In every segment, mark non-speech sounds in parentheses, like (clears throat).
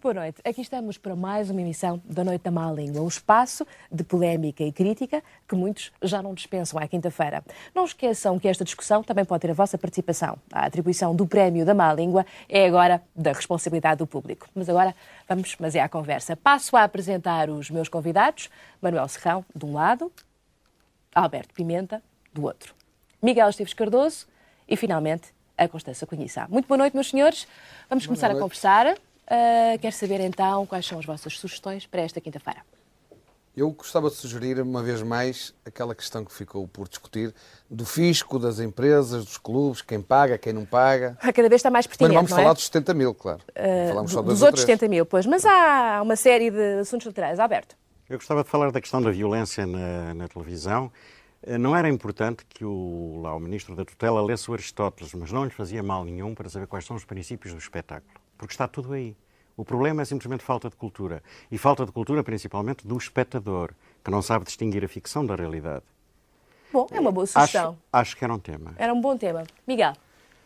Muito boa noite. Aqui estamos para mais uma emissão da Noite da Má Língua, um espaço de polémica e crítica que muitos já não dispensam à quinta-feira. Não esqueçam que esta discussão também pode ter a vossa participação. A atribuição do prémio da Má Língua é agora da responsabilidade do público. Mas agora vamos, mas é à conversa. Passo a apresentar os meus convidados. Manuel Serrão, de um lado, Alberto Pimenta, do outro. Miguel Esteves Cardoso e, finalmente, a Constança Conhissa. Muito boa noite, meus senhores. Vamos boa começar noite. a conversar. Uh, quero saber então quais são as vossas sugestões para esta quinta-feira. Eu gostava de sugerir, uma vez mais, aquela questão que ficou por discutir do fisco, das empresas, dos clubes, quem paga, quem não paga. Cada vez está mais pertinente, Mas vamos falar é? dos 70 mil, claro. Uh, Falamos só dos outros 70 mil, pois. Mas há uma série de assuntos laterais. Alberto. Eu gostava de falar da questão da violência na, na televisão. Não era importante que o, lá, o ministro da tutela lesse o Aristóteles, mas não lhe fazia mal nenhum para saber quais são os princípios do espetáculo porque está tudo aí. O problema é simplesmente falta de cultura. E falta de cultura principalmente do espectador, que não sabe distinguir a ficção da realidade. Bom, é uma boa sugestão. Acho, acho que era um tema. Era um bom tema. Miguel?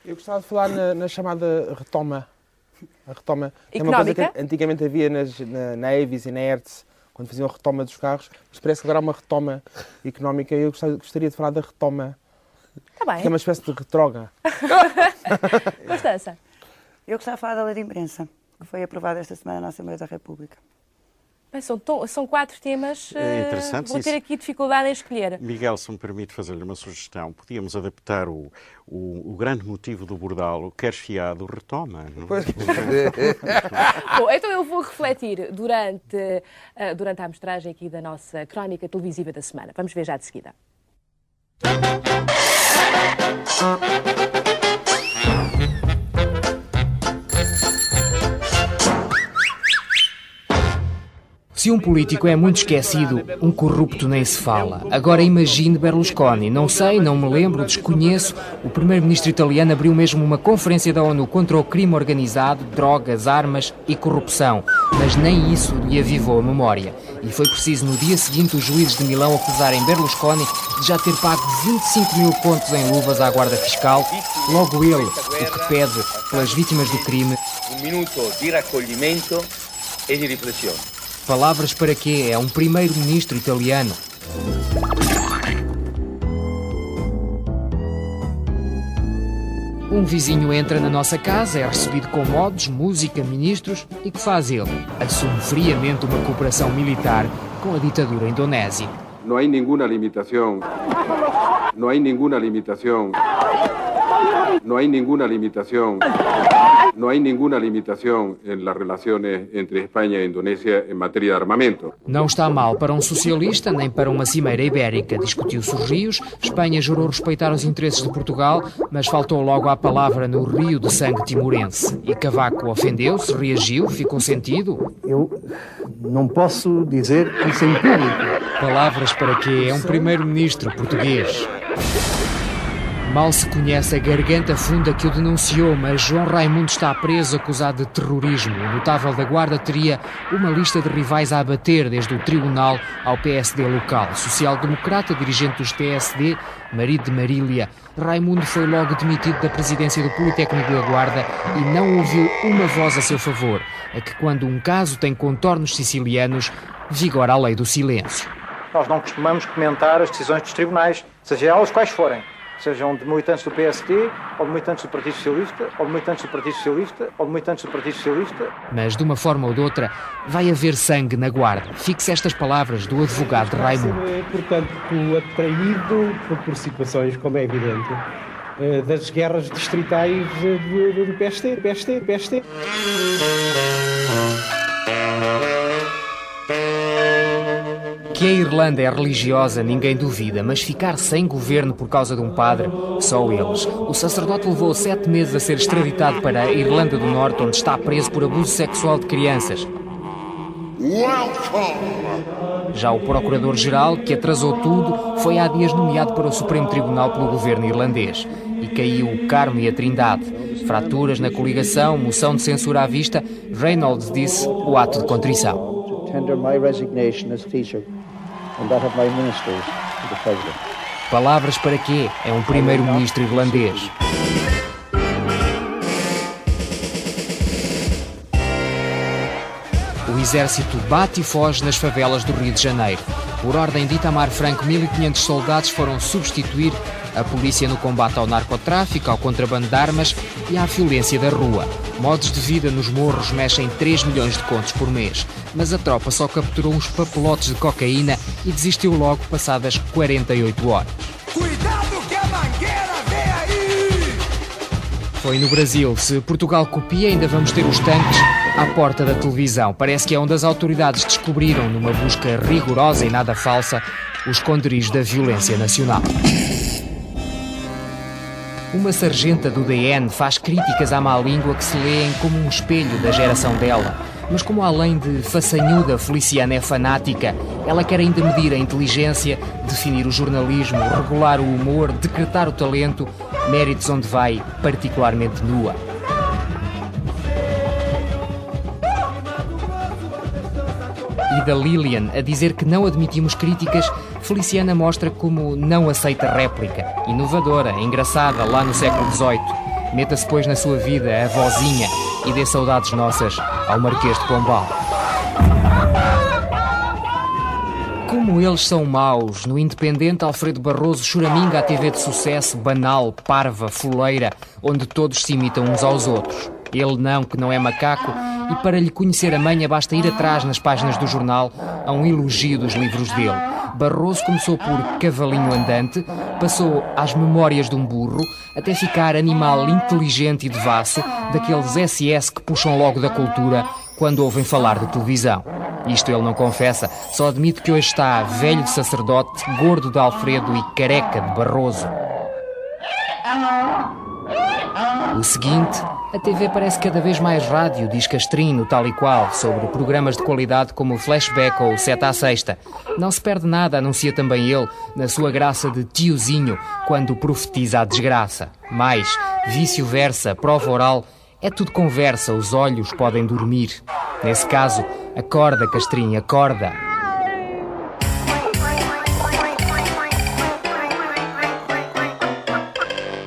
Eu gostava de falar na, na chamada retoma. A retoma. É uma coisa que antigamente havia nas, na, na Avis e na Hertz, quando faziam a retoma dos carros, mas parece que agora há uma retoma económica e eu gostaria de falar da retoma. Está bem. Que é uma espécie de retroga. (laughs) Constança? Eu gostava de falar da lei de imprensa, que foi aprovada esta semana na Assembleia da República. Bem, são, são, quatro temas. É interessante. Vou ter aqui dificuldade em escolher. Miguel, se me permite fazer-lhe uma sugestão, podíamos adaptar o, o, o, grande motivo do bordalo, queres fiado, retoma. Não? Bom, então eu vou refletir durante, uh, durante a amostragem aqui da nossa crónica televisiva da semana. Vamos ver já de seguida. Se um político é muito esquecido, um corrupto nem se fala. Agora imagine Berlusconi. Não sei, não me lembro, desconheço. O primeiro-ministro italiano abriu mesmo uma conferência da ONU contra o crime organizado, drogas, armas e corrupção. Mas nem isso lhe avivou a memória. E foi preciso no dia seguinte os juízes de Milão acusarem Berlusconi de já ter pago 25 mil contos em luvas à guarda fiscal. Logo ele, o que pede pelas vítimas do crime. Um minuto de recolhimento e de reflexão. Palavras para quê? É um primeiro-ministro italiano. Um vizinho entra na nossa casa, é recebido com modos, música, ministros e que faz ele? Assume friamente uma cooperação militar com a ditadura indonésia. Não há nenhuma limitação. Não há nenhuma limitação. Não há nenhuma limitação. No hay ninguna limitación en las relaciones entre España e Indonésia em matéria de armamento. Não está mal para um socialista, nem para uma cimeira ibérica. Discutiu-se os rios, Espanha jurou respeitar os interesses de Portugal, mas faltou logo a palavra no rio de sangue timorense. E Cavaco ofendeu-se, reagiu, ficou sentido. Eu não posso dizer isso em público. Palavras para quê? É um primeiro-ministro português. Mal se conhece a garganta funda que o denunciou, mas João Raimundo está preso acusado de terrorismo. O notável da Guarda teria uma lista de rivais a abater, desde o Tribunal ao PSD local. Social-democrata, dirigente dos PSD, marido de Marília, Raimundo foi logo demitido da presidência do Politécnico da Guarda e não ouviu uma voz a seu favor. É que quando um caso tem contornos sicilianos, vigora a lei do silêncio. Nós não costumamos comentar as decisões dos tribunais, seja elas quais forem sejam de militantes do PSD, ou de militantes do Partido Socialista, ou de militantes do Partido Socialista, ou de militantes do Partido Socialista. Mas, de uma forma ou de outra, vai haver sangue na guarda. Fixe estas palavras do advogado Raimundo. É, portanto, atraído por situações, como é evidente, eh, das guerras distritais do, do PST, PST, PST. Que a Irlanda é religiosa, ninguém duvida, mas ficar sem governo por causa de um padre, só eles. O sacerdote levou sete meses a ser extraditado para a Irlanda do Norte, onde está preso por abuso sexual de crianças. Já o Procurador-Geral, que atrasou tudo, foi há dias nomeado para o Supremo Tribunal pelo governo irlandês. E caiu o Carmo e a Trindade. Fraturas na coligação, moção de censura à vista, Reynolds disse o ato de contrição. Palavras para quê? É um primeiro-ministro irlandês. exército bate e foge nas favelas do Rio de Janeiro. Por ordem de Itamar Franco, 1.500 soldados foram substituir a polícia no combate ao narcotráfico, ao contrabando de armas e à violência da rua. Modos de vida nos morros mexem 3 milhões de contos por mês, mas a tropa só capturou uns papelotes de cocaína e desistiu logo passadas 48 horas. Cuidado que a mangueira vem aí! Foi no Brasil. Se Portugal copia, ainda vamos ter os tanques à porta da televisão. Parece que é onde as autoridades descobriram, numa busca rigorosa e nada falsa, os esconderijos da violência nacional. Uma sargenta do DN faz críticas à má língua que se leem como um espelho da geração dela. Mas como além de façanhuda, Feliciana é fanática, ela quer ainda medir a inteligência, definir o jornalismo, regular o humor, decretar o talento, méritos onde vai particularmente nua. E da Lilian a dizer que não admitimos críticas, Feliciana mostra como não aceita réplica. Inovadora, engraçada, lá no século XVIII. Meta-se, pois, na sua vida a vozinha e dê saudades nossas ao Marquês de Pombal. Como eles são maus, no Independente Alfredo Barroso choraminga a TV de sucesso banal, parva, fuleira, onde todos se imitam uns aos outros. Ele não, que não é macaco, e para lhe conhecer a manha basta ir atrás nas páginas do jornal a um elogio dos livros dele. Barroso começou por cavalinho andante, passou às memórias de um burro, até ficar animal inteligente e devasso, daqueles SS que puxam logo da cultura quando ouvem falar de televisão. Isto ele não confessa, só admite que hoje está velho de sacerdote, gordo de Alfredo e careca de Barroso. O seguinte, a TV parece cada vez mais rádio, diz Castrino, tal e qual, sobre programas de qualidade como o Flashback ou o Seta à Sexta. Não se perde nada, anuncia também ele, na sua graça de tiozinho, quando profetiza a desgraça. Mais, vício versa, prova oral, é tudo conversa, os olhos podem dormir. Nesse caso, acorda, Castrinho, acorda.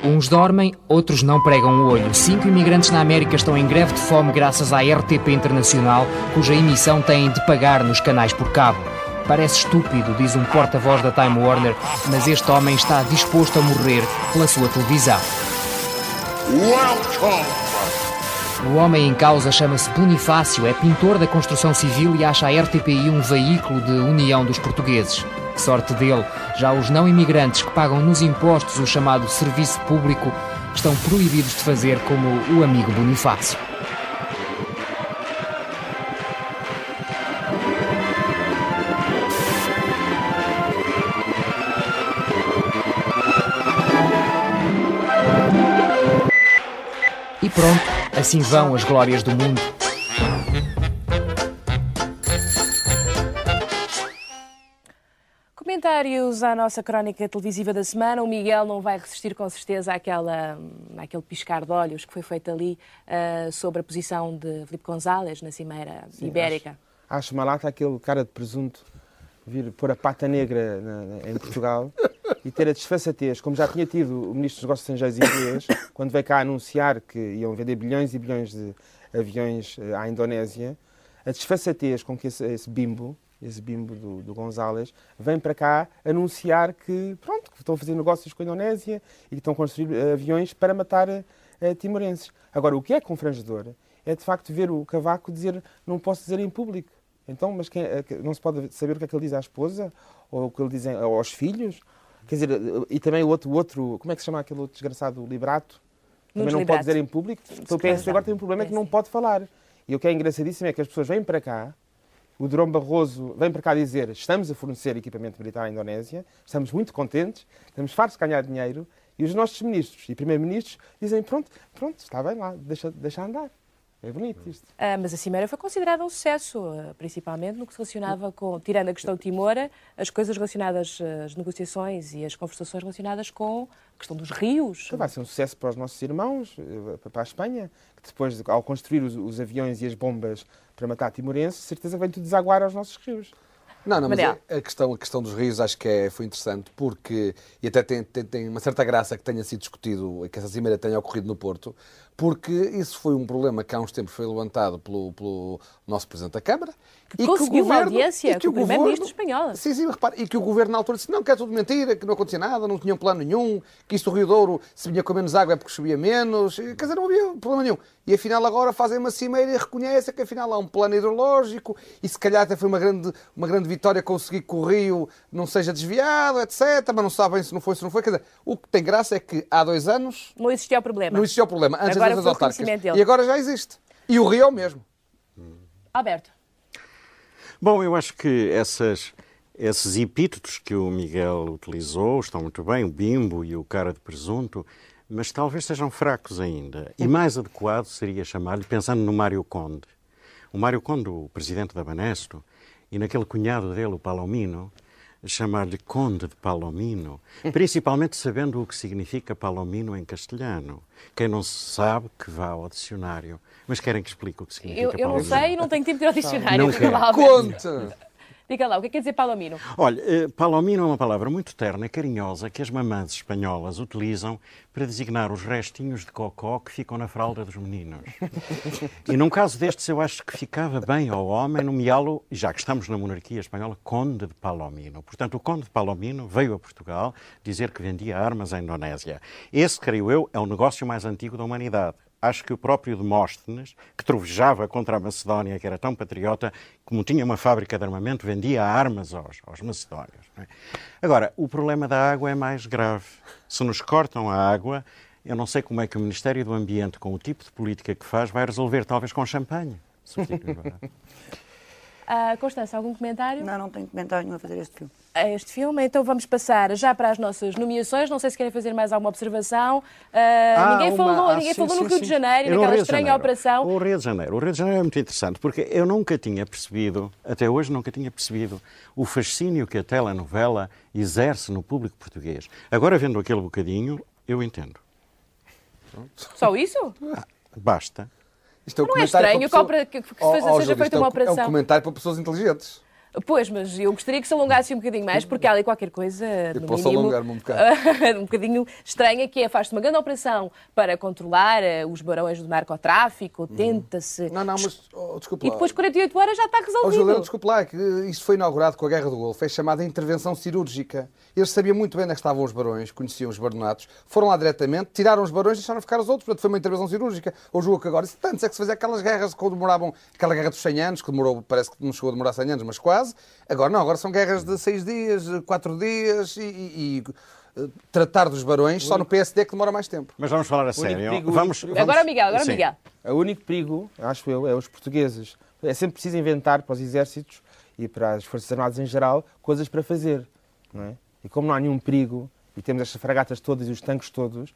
Uns dormem, outros não pregam o olho. Cinco imigrantes na América estão em greve de fome graças à RTP Internacional, cuja emissão têm de pagar nos canais por cabo. Parece estúpido, diz um porta-voz da Time Warner, mas este homem está disposto a morrer pela sua televisão. Welcome! O homem em causa chama-se Bonifácio, é pintor da construção civil e acha a RTPI um veículo de união dos portugueses. Sorte dele, já os não imigrantes que pagam nos impostos o chamado serviço público estão proibidos de fazer como o amigo Bonifácio. E pronto, assim vão as glórias do mundo. Comentários à nossa crónica televisiva da semana. O Miguel não vai resistir com certeza àquela, àquele piscar de olhos que foi feito ali uh, sobre a posição de Filipe González na Cimeira Sim, Ibérica. Acho, acho malata aquele cara de presunto vir pôr a pata negra na, na, em Portugal (laughs) e ter a desfaçatez, como já tinha tido o Ministro dos Negócios Estrangeiros inglês, (coughs) quando veio cá anunciar que iam vender bilhões e bilhões de aviões eh, à Indonésia, a desfaçatez com que esse, esse bimbo, esse bimbo do, do vem para cá anunciar que, pronto, que estão a fazer negócios com a Indonésia e que estão a construir uh, aviões para matar uh, timorenses. Agora, o que é confrangedor é, de facto, ver o Cavaco dizer não posso dizer em público. Então, mas quem, não se pode saber o que é que ele diz à esposa? Ou o que ele diz aos filhos? Quer dizer, e também o outro, o outro como é que se chama aquele outro desgraçado, Librato? Também não pode dizer em público. Então o PS agora tem um problema que não pode falar. E o que é engraçadíssimo é que as pessoas vêm para cá, o Durão Barroso vem para cá dizer estamos a fornecer equipamento militar à Indonésia, estamos muito contentes, estamos fartos de ganhar dinheiro, e os nossos ministros e primeiros-ministros dizem pronto, pronto, está bem lá, deixa, deixa andar. É bonito isto. Ah, mas a Cimeira foi considerada um sucesso, principalmente no que se relacionava com, tirando a questão de Timora, as coisas relacionadas, as negociações e as conversações relacionadas com a questão dos rios. Então vai ser um sucesso para os nossos irmãos, para a Espanha, que depois, ao construir os, os aviões e as bombas para matar timorenses, certeza vem tudo desaguar aos nossos rios. Não, não, mas a, a, questão, a questão dos rios acho que é, foi interessante porque, e até tem, tem, tem, uma certa graça que tenha sido discutido, que essa cimeira tenha ocorrido no Porto, porque isso foi um problema que há uns tempos foi levantado pelo, pelo nosso Presidente da Câmara. Que conseguiu uma audiência e que com o Primeiro-Ministro espanhol. Sim, sim, repare, e que o Governo na altura disse não, que é tudo mentira, que não acontecia nada, não tinham plano nenhum, que isto o Rio Douro, se vinha com menos água é porque chovia menos, quer dizer, não havia problema nenhum. E afinal agora fazem uma cimeira e reconhecem que afinal há um plano hidrológico e se calhar até foi uma grande, uma grande vitória conseguir que o rio não seja desviado, etc. Mas não sabem se não foi, se não foi. Quer dizer, o que tem graça é que há dois anos... Não existia o problema. Não existia o problema, antes Agora autárquicas. E agora já existe. E o rio é o mesmo. Alberto. Bom, eu acho que essas, esses epítetos que o Miguel utilizou estão muito bem, o bimbo e o cara de presunto, mas talvez sejam fracos ainda. E mais adequado seria chamar-lhe, pensando no Mário Conde. O Mário Conde, o presidente da Banesto, e naquele cunhado dele, o Palomino, chamar-lhe Conde de Palomino, principalmente sabendo o que significa Palomino em castelhano. Quem não sabe, que vá ao dicionário. Mas querem que explique o que significa Eu, eu não Palomino? sei e não tenho tempo de ir ao dicionário. Não quero. Conte! Diga lá, o que é que quer dizer palomino? Olha, eh, palomino é uma palavra muito terna e carinhosa que as mamãs espanholas utilizam para designar os restinhos de cocó que ficam na fralda dos meninos. E num caso destes, eu acho que ficava bem ao homem nomeá-lo, já que estamos na monarquia espanhola, Conde de Palomino. Portanto, o Conde de Palomino veio a Portugal dizer que vendia armas à Indonésia. Esse, creio eu, é o negócio mais antigo da humanidade. Acho que o próprio Demóstenes, que trovejava contra a Macedónia, que era tão patriota, como tinha uma fábrica de armamento, vendia armas aos, aos macedónios. é? Agora, o problema da água é mais grave. Se nos cortam a água, eu não sei como é que o Ministério do Ambiente, com o tipo de política que faz, vai resolver, talvez com champanhe. (laughs) substituir. Ah, Constança, algum comentário? Não, não tenho comentário nenhum a fazer este filme. a este filme. Então vamos passar já para as nossas nomeações. Não sei se querem fazer mais alguma observação. Ah, Ah, ninguém uma- falou, ah, ninguém sim, falou no sim, Rio sim. de Janeiro, no naquela Rio estranha Janeiro. operação. O Rio de Janeiro. O Rio de Janeiro é muito interessante, porque eu nunca tinha percebido, até hoje nunca tinha percebido, o fascínio que a telenovela exerce no público português. Agora, vendo aquele bocadinho, eu entendo. Só isso? Basta. Isto é um Não é estranho que, pessoa- opera- que- que Oh, seja oh, feita é uma um- operação. É um comentário para pessoas inteligentes. Pois, mas eu gostaria que se alongasse um bocadinho mais, porque há ali qualquer coisa, Eu no posso mínimo, alongar-me um bocado. (laughs) um bocadinho estranha, que é faz-se uma grande operação para controlar eh, os barões do narcotráfico, tenta-se... Uhum. Não, não, mas oh, desculpa E lá. depois de 48 horas já está Ó resolvido. Juliano, desculpe lá, que isto foi inaugurado com a Guerra do Golfo, é chamada intervenção cirúrgica. Eles sabiam muito bem onde é estavam os barões, conheciam os baronatos, foram lá diretamente, tiraram os barões e deixaram ficar os outros, portanto foi uma intervenção cirúrgica. O jogo que agora, isso tanto é que se fazia aquelas guerras que demoravam, aquela guerra dos 100 anos, que demorou, parece que não chegou a demorar 100 anos, mas quase. Agora não, agora são guerras de 6 dias, 4 dias e, e- e, eh, tratar dos barões só no PSD é que demora mais tempo. Mas vamos falar a sério. perigo- Vamos, vamos- Agora Miguel, agora o Sim. Miguel. O único perigo, acho eu, é os portugueses. É sempre preciso inventar para os exércitos e para as Forças Armadas em geral coisas para fazer. Não é? E como não há nenhum perigo, e temos estas fragatas todas e os tanques todos,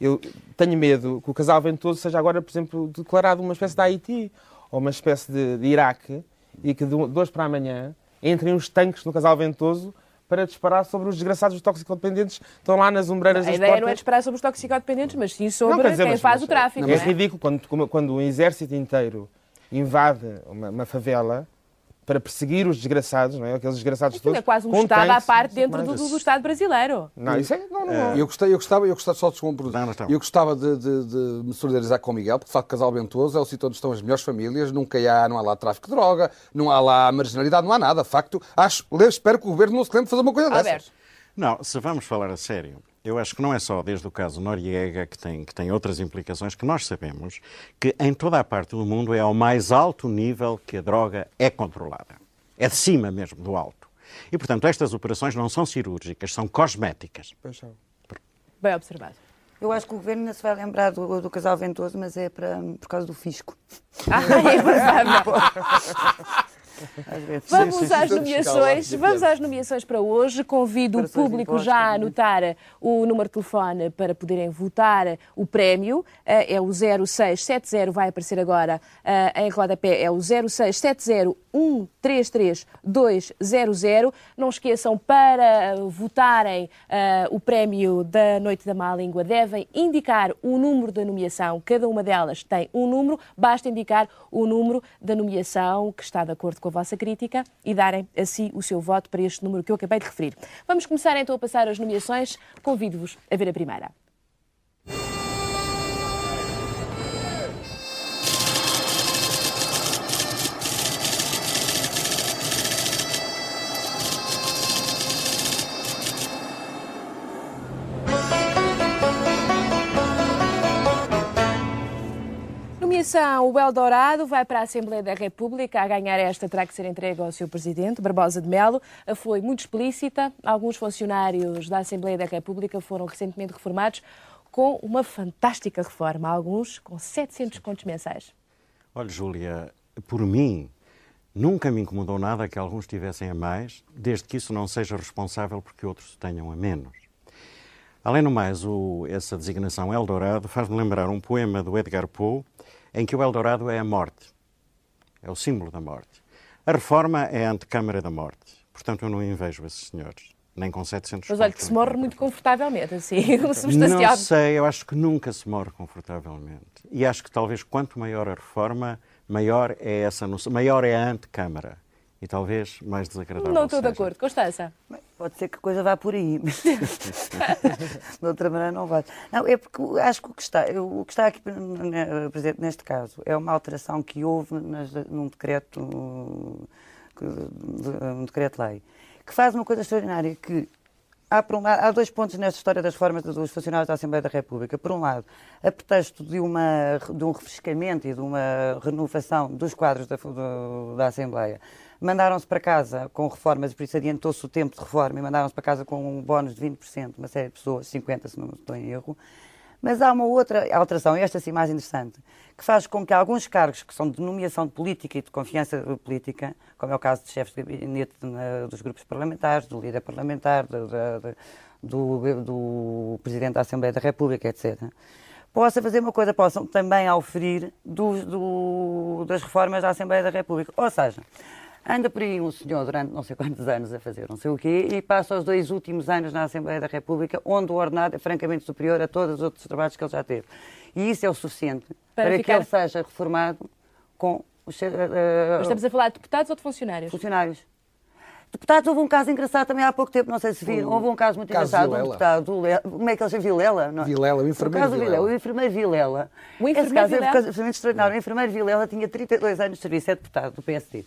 eu tenho medo que o casal ventoso seja agora, por exemplo, declarado uma espécie de Haiti ou uma espécie de, de Iraque e que de hoje para amanhã entrem os tanques no casal ventoso para disparar sobre os desgraçados toxicodependentes que estão lá nas ombreiras A das ideia portas. não é disparar sobre os toxicodependentes, mas sim Não, sobre quer dizer, quem mas- faz mas o tráfico. É não é? ridículo quando, quando um exército inteiro invade uma, uma favela para perseguir os desgraçados, não é? Aqueles desgraçados Aquilo todos. é quase um Estado à parte dentro do, do- do Estado brasileiro. Não, isso é. Não, não, não. Eu gostei, eu gostava, eu gostava só de um produto. Não, não. Eu gostava de, de- de me solidarizar com o Miguel, porque de facto Casal Ventoso é o sítio onde estão as melhores famílias, nunca há, não há lá tráfico de droga, não há lá marginalidade, não há nada. De facto, acho, espero que o governo não se lembre de fazer uma coisa dessas. Alberto. Não, se vamos falar a sério, eu acho que não é só desde o caso Noriega que tem, que tem outras implicações que nós sabemos que em toda a parte do mundo é ao mais alto nível que a droga é controlada. É de cima mesmo, do alto. E, portanto, estas operações não são cirúrgicas, são cosméticas. Bem observado. Eu acho que o governo ainda se vai lembrar do, do casal ventoso, mas é para, por causa do fisco. Ah, é provável. (laughs) (laughs) Vamos às nomeações. Vamos às nomeações para hoje. Convido o público já a também. anotar o número de telefone para poderem votar o prémio. Eh, É o 0670, vai aparecer agora eh, em rodapé. É o 0670133200. Não esqueçam, para votarem eh, o prémio da Noite da Má Língua, devem indicar o número da nomeação. Cada uma delas tem um número. Basta indicar o número da nomeação que está de acordo com a vossa crítica e darem assim o seu voto para este número que eu acabei de referir. Vamos começar então a passar as nomeações. Convido-vos a ver a primeira. Atenção, o Eldorado vai para a Assembleia da República. A ganhar esta terá que ser entregue ao seu presidente, Barbosa de Melo. Foi muito explícita. Alguns funcionários da Assembleia da República foram recentemente reformados com uma fantástica reforma, alguns com 700 contos mensais. Olha, Júlia, por mim, nunca me incomodou nada que alguns tivessem a mais, desde que isso não seja responsável porque outros tenham a menos. Além do mais, o, essa designação Eldorado faz-me lembrar um poema do Edgar Poe, em que o Eldorado é a morte. É o símbolo da morte. A reforma é a antecâmara da morte. Portanto, eu não invejo esses senhores. Nem com 700 Mas olha que se morre muito confortavelmente, assim, (laughs) substanciado. Não sei, eu acho que nunca se morre confortavelmente. E acho que talvez quanto maior a reforma, maior é essa noção, maior é a antecâmara e talvez mais desagradável. Não estou de acordo. Constança? Pode ser que a coisa vá por aí. (laughs) de outra maneira não vai. Não, é porque acho que o que está, o que está aqui presente neste caso é uma alteração que houve nas, num decreto, um decreto-lei, que faz uma coisa extraordinária, que Há, um, há, dois pontos nesta história das formas dos funcionários da Assembleia da República. Por um lado, a pretexto de, uma, de um refrescamento e de uma renovação dos quadros da, da Assembleia, mandaram-se para casa com reformas, por isso adiantou-se o tempo de reforma, e mandaram-se para casa com um bónus de 20%, uma série de pessoas, 50% se não estou em erro. Mas há uma outra alteração, esta sim mais interessante, que faz com que alguns cargos que são de nomeação de política e de confiança política, como é o caso de chefes de gabinete dos grupos parlamentares, do líder parlamentar, do, do, do Presidente da Assembleia da República, etc., possa fazer uma coisa, possam também auferir do, do, das reformas da Assembleia da República. Ou seja, Anda por aí um senhor durante não sei quantos anos a fazer não sei o quê e passa os dois últimos anos na Assembleia da República, onde o ordenado é francamente superior a todos os outros trabalhos que ele já teve. E isso é o suficiente para, para ficar... que ele seja reformado com os. Uh, Mas estamos a falar de deputados ou de funcionários? Funcionários. Deputados, houve um caso engraçado também há pouco tempo, não sei se viram, houve um caso muito caso engraçado, Vilela. um deputado, como é que ele chama? Vilela? Não? É? Vilela, o enfermeiro o caso Vilela. O enfermeiro Vilela. O enfermeiro Esse caso Vilela? é absolutamente extraordinário. O enfermeiro Vilela tinha 32 anos de serviço, é deputado do PSD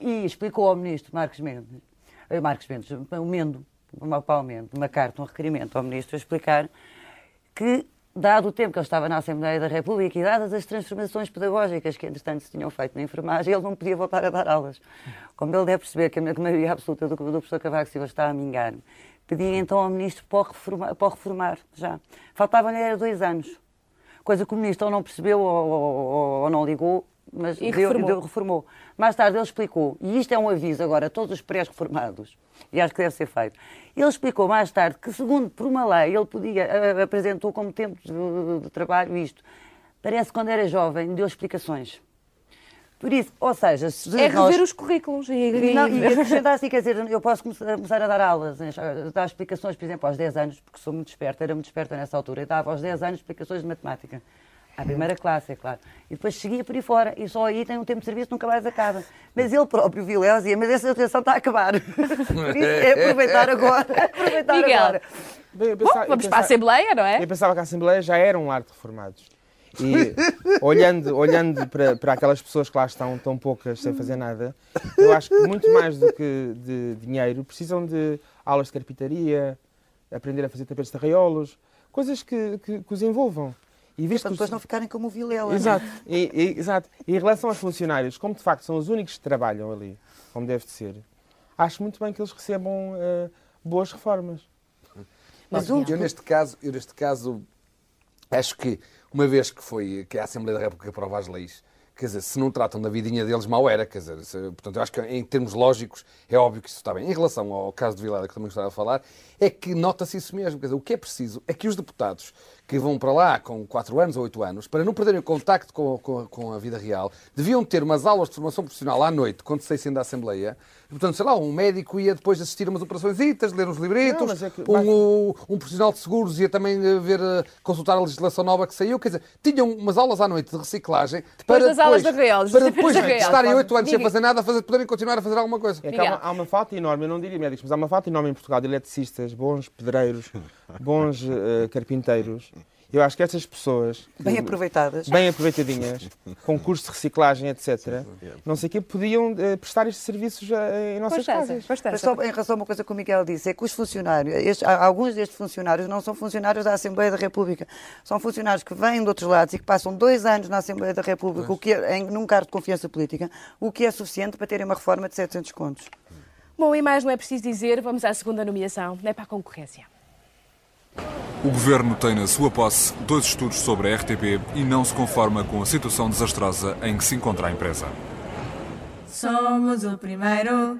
e explicou ao ministro Marcos Mendes, eh, Marcos Mendes, o Mendo, Paulo Mendes, uma carta, um requerimento ao ministro a explicar que, dado o tempo que ele estava na Assembleia da República e dadas as transformações pedagógicas que, entretanto, se tinham feito na enfermagem, ele não podia voltar a dar aulas. Como ele deve perceber que a maioria absoluta do, do professor Cavaco Silva está a mingar, pedia então ao ministro para o reformar, para o reformar já. Faltavam-lhe dois anos. Coisa que o ministro ou não percebeu ou, ou, ou não ligou, mas e deu, reformou. Deu, reformou. Mais tarde ele explicou, e isto é um aviso agora a todos os pré-reformados, e acho que deve ser feito. Ele explicou mais tarde que, segundo por uma lei, ele podia, apresentou como tempo de, de trabalho isto. Parece que quando era jovem deu explicações. Por isso, ou seja, se é rever nós... os currículos e, e... Não, e acrescentar assim, quer dizer, eu posso começar a dar aulas, dar explicações, por exemplo, aos 10 anos, porque sou muito esperta, era muito esperta nessa altura, e dava aos 10 anos explicações de matemática. À primeira classe, é claro. E depois seguia por aí fora. E só aí tem um tempo de serviço nunca mais acaba. Mas ele próprio, Vilela, dizia, mas essa situação está a acabar. (laughs) por isso é aproveitar agora. (laughs) Aproveitar Miguel. agora. Bem, pensava, Bom, vamos pensava, para a Assembleia, não é? Eu pensava que a Assembleia já era um lar de reformados. E (laughs) olhando, olhando para, para aquelas pessoas que lá estão, tão poucas, sem fazer nada, eu acho que muito mais do que de dinheiro, precisam de aulas de carpintaria, aprender a fazer tapetes de arraiolos, coisas que, que, que os envolvam. E visto para depois os... não ficarem como o Vilela. Exato. E, e, exato. E em relação aos funcionários, como de facto são os únicos que trabalham ali, como deve de ser, acho muito bem que eles recebam uh, boas reformas. Mas eu, neste caso, eu neste caso acho que uma vez que foi que a Assembleia da República aprova as leis, quer dizer, se não tratam da vidinha deles, mal era, quer dizer, se, portanto, eu acho que em termos lógicos é óbvio que isso está bem. Em relação ao caso de Vilela, que também gostava de falar, é que nota-se isso mesmo, quer dizer, o que é preciso é que os deputados que vão para lá com 4 anos ou 8 anos, para não perderem o contacto com, com, com, a vida real, deviam ter umas aulas de formação profissional à noite, quando saíssem da Assembleia. Portanto, sei lá, um médico ia depois assistir a umas operações, ler uns livretos, é que... um, um, profissional de seguros ia também eh, ver, eh, consultar a legislação nova que saiu. Quer dizer, tinham umas aulas à noite de reciclagem depois para das aulas da Real, para depois de estarem 8 anos sem fazer nada, fazer, poderem continuar a fazer alguma coisa. É há, uma, há uma falta enorme, eu não diria médicos, mas há uma falta enorme em Portugal de eletricistas, bons pedreiros, bons uh, carpinteiros Eu acho que estas pessoas, Bem aproveitadas. bem aproveitadinhas, (laughs) com cursos de reciclagem, etc., não sei o quê, podiam eh, prestar estes serviços eh, em nossas casas. Mas só em relação a uma coisa que o Miguel disse, é que os funcionários, estes- alguns destes funcionários não são funcionários da Assembleia da República, são funcionários que vêm de outros lados e que passam dois anos na Assembleia da República, o que é, em, num cargo de confiança política, o que é suficiente para terem uma reforma de 700 contos. Bom, e mais não é preciso dizer, vamos à segunda nomeação, não é para a concorrência. O governo tem na sua posse dois estudos sobre a RTP e não se conforma com a situação desastrosa em que se encontra a empresa. Somos o primeiro.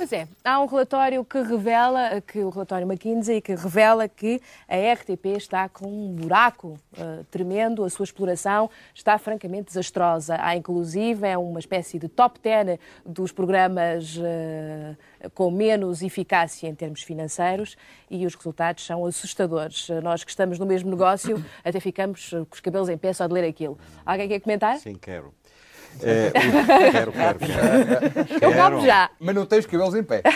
Pois é, há um relatório que revela, que o relatório McKinsey, que revela que a RTP está com um buraco eh, tremendo, a sua exploração está francamente desastrosa. Há inclusive é uma espécie de top 10 dos programas eh, com menos eficácia em termos financeiros e os resultados são assustadores. Nós que estamos no mesmo negócio (coughs) até ficamos eh, com os cabelos em pé só de ler aquilo. Alguém quer comentar? Sim, quero. É, (laughs) quero, quero, quero. Eu como já. Mas não tens cabelos em pé. (laughs)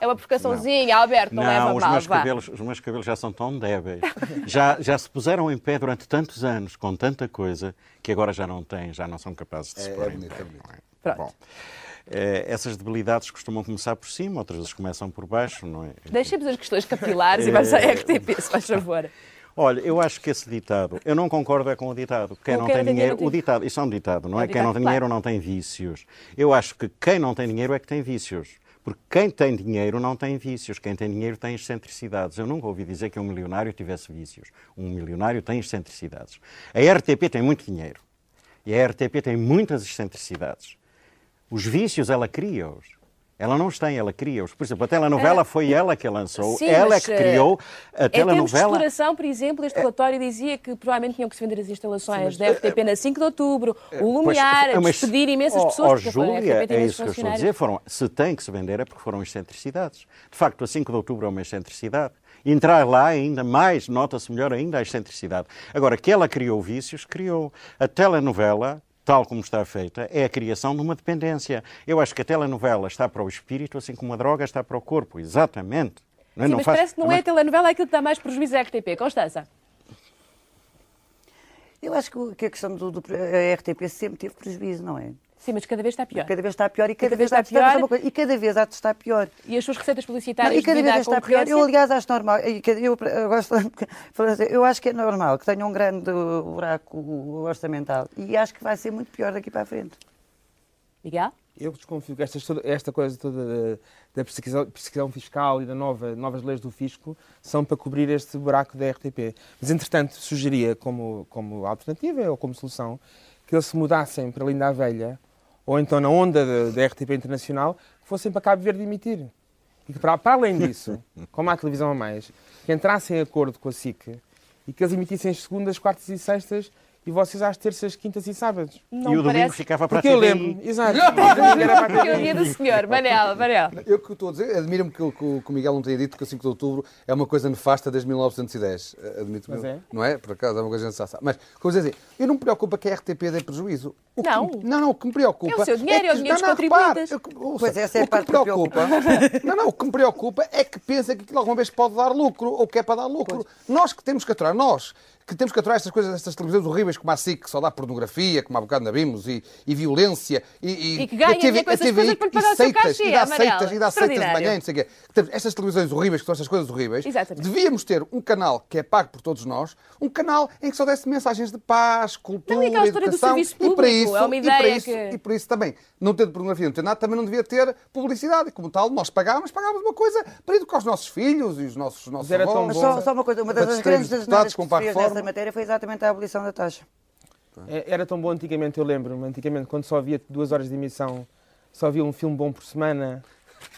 É uma provocaçãozinha, Alberto, não, leva Não, os mal. meus, vá. cabelos, os meus cabelos já são tão débeis. Já, já se puseram em pé durante tantos anos, com tanta coisa, que agora já não têm, já não são capazes de se É, pôr é em bonito, pé. é bonito. é? Pronto. Bom, eh, essas debilidades costumam começar por cima, outras vezes começam por baixo, não é? Deixemos as questões capilares e vamos à RTP, se faz favor. (laughs) Olha, eu acho que esse ditado, eu não concordo é com o ditado. Quem não tem não tem dinheiro, o ditado, isso é um ditado, não É é? Quem não tem claro. dinheiro não tem vícios. Eu acho que quem não tem dinheiro é que tem vícios. Porque quem tem dinheiro não tem vícios, quem tem dinheiro tem excentricidades. Eu nunca ouvi dizer que um milionário tivesse vícios. Um milionário tem excentricidades. A RTP tem muito dinheiro. E a RTP tem muitas excentricidades. Os vícios ela cria-os. Ela não os tem, ela cria-os. Por exemplo, a telenovela foi ela que a lançou, Sim, ela é mas, que eh, criou a Em termos de telenovela. exploração, por exemplo, este relatório dizia que provavelmente tinham que se vender as instalações da RTP na 5 de outubro, o Lumiar, a Pois, mas- despedir imensas oh, pessoas. oh, a Júlia, é isso que eu estou a dizer. Foram, se tem que se vender é porque foram excentricidades. De facto, a 5 de outubro é uma excentricidade. Entrar lá ainda mais, nota-se melhor ainda a excentricidade. Agora, que ela criou vícios, criou. A telenovela, tal como está feita, é a criação de uma dependência. Eu acho que a telenovela está para o espírito, assim como a droga está para o corpo. Exatamente. É? Sim, Não mas faz- parece que não é a telenovela aquilo que dá mais prejuízo à RTP. Constança? Eu acho que o- que a questão do, do a RTP sempre teve prejuízo, não é? Sim, mas cada vez está pior. Cada vez está pior e cada, Cada vez, vez está há de estar- pior. coisa, e cada vez há de estar pior. E as suas receitas Não, publicitárias e cada vez está pior. Eu, aliás, acho normal. Eu, eu, gosto (laughs) de falar assim, eu acho que é normal que tenha um grande buraco orçamental. E acho que vai ser muito pior daqui para a frente. Miguel? Eu desconfio que toda- esta coisa toda da, da perseguição, perseguição fiscal e das nova, novas leis do fisco são para cobrir este buraco da RTP. Mas, entretanto, sugeria como, como alternativa ou como solução que eles se mudassem para Linda a Velha ou então na onda da, RTP Internacional que fossem para Cabo Verde emitir. E que, para, para além disso, (laughs) como há televisão a mais, que entrassem em acordo com a SIC e que eles emitissem as segundas, quartas e sextas e vocês às terças, quintas e sábados. Não E o domingo parece- ficava para a Porque eu lembro, exato. (laughs) o domingo era para a TVI. Teoria do senhor. Manel, Manel. Eu que estou a dizer, admiro-me que, o- que o que o Miguel não tenha dito que o 5 de outubro é uma coisa nefasta desde 1910. Eh, Admito Mas que é? não é? Por acaso é uma coisa que a gente já sabe. Mas, como dizer assim, eu não me preocupa que a RTP dê prejuízo. O Não. me- não, não, o que me preocupa. É o seu dinheiro, é o que- dinheiro dos contribuintes. Pois essa é a o que parte me que me preocupa. (laughs) não, não, o que me preocupa é que pensa que aquilo alguma vez pode dar lucro ou que é para dar lucro. Nós que temos que aturar, nós que temos que aturar estas coisas, estas televisões horríveis como a SIC, que só dá pornografia, como há bocado vimos, e, e violência, e, E que ganha a TV com a TVI, coisas para lhe pagar e seitas, cachê, e dá Amarelo. seitas, e dá seitas de manhã, não sei o quê. Estas televisões horríveis, que são estas coisas horríveis, Exatamente. devíamos ter um canal que é pago por todos nós, um canal em que só desse mensagens de paz, cultura, Não, e aquela história do educação, serviço e para isso, é uma e para ideia isso, que- e por isso também, não ter pornografia, não ter nada, também não devia ter publicidade. E como tal, nós pagávamos, pagávamos uma coisa para educar os nossos filhos e os nossos, nossos era tão avós. bom. Só, só uma coisa, uma das Para grandes que com se para a fez reforma. nessa matéria foi exatamente a abolição da taxa. É, Era tão bom antigamente, eu lembro-me, antigamente, quando só havia duas horas de emissão, só havia um filme bom por semana,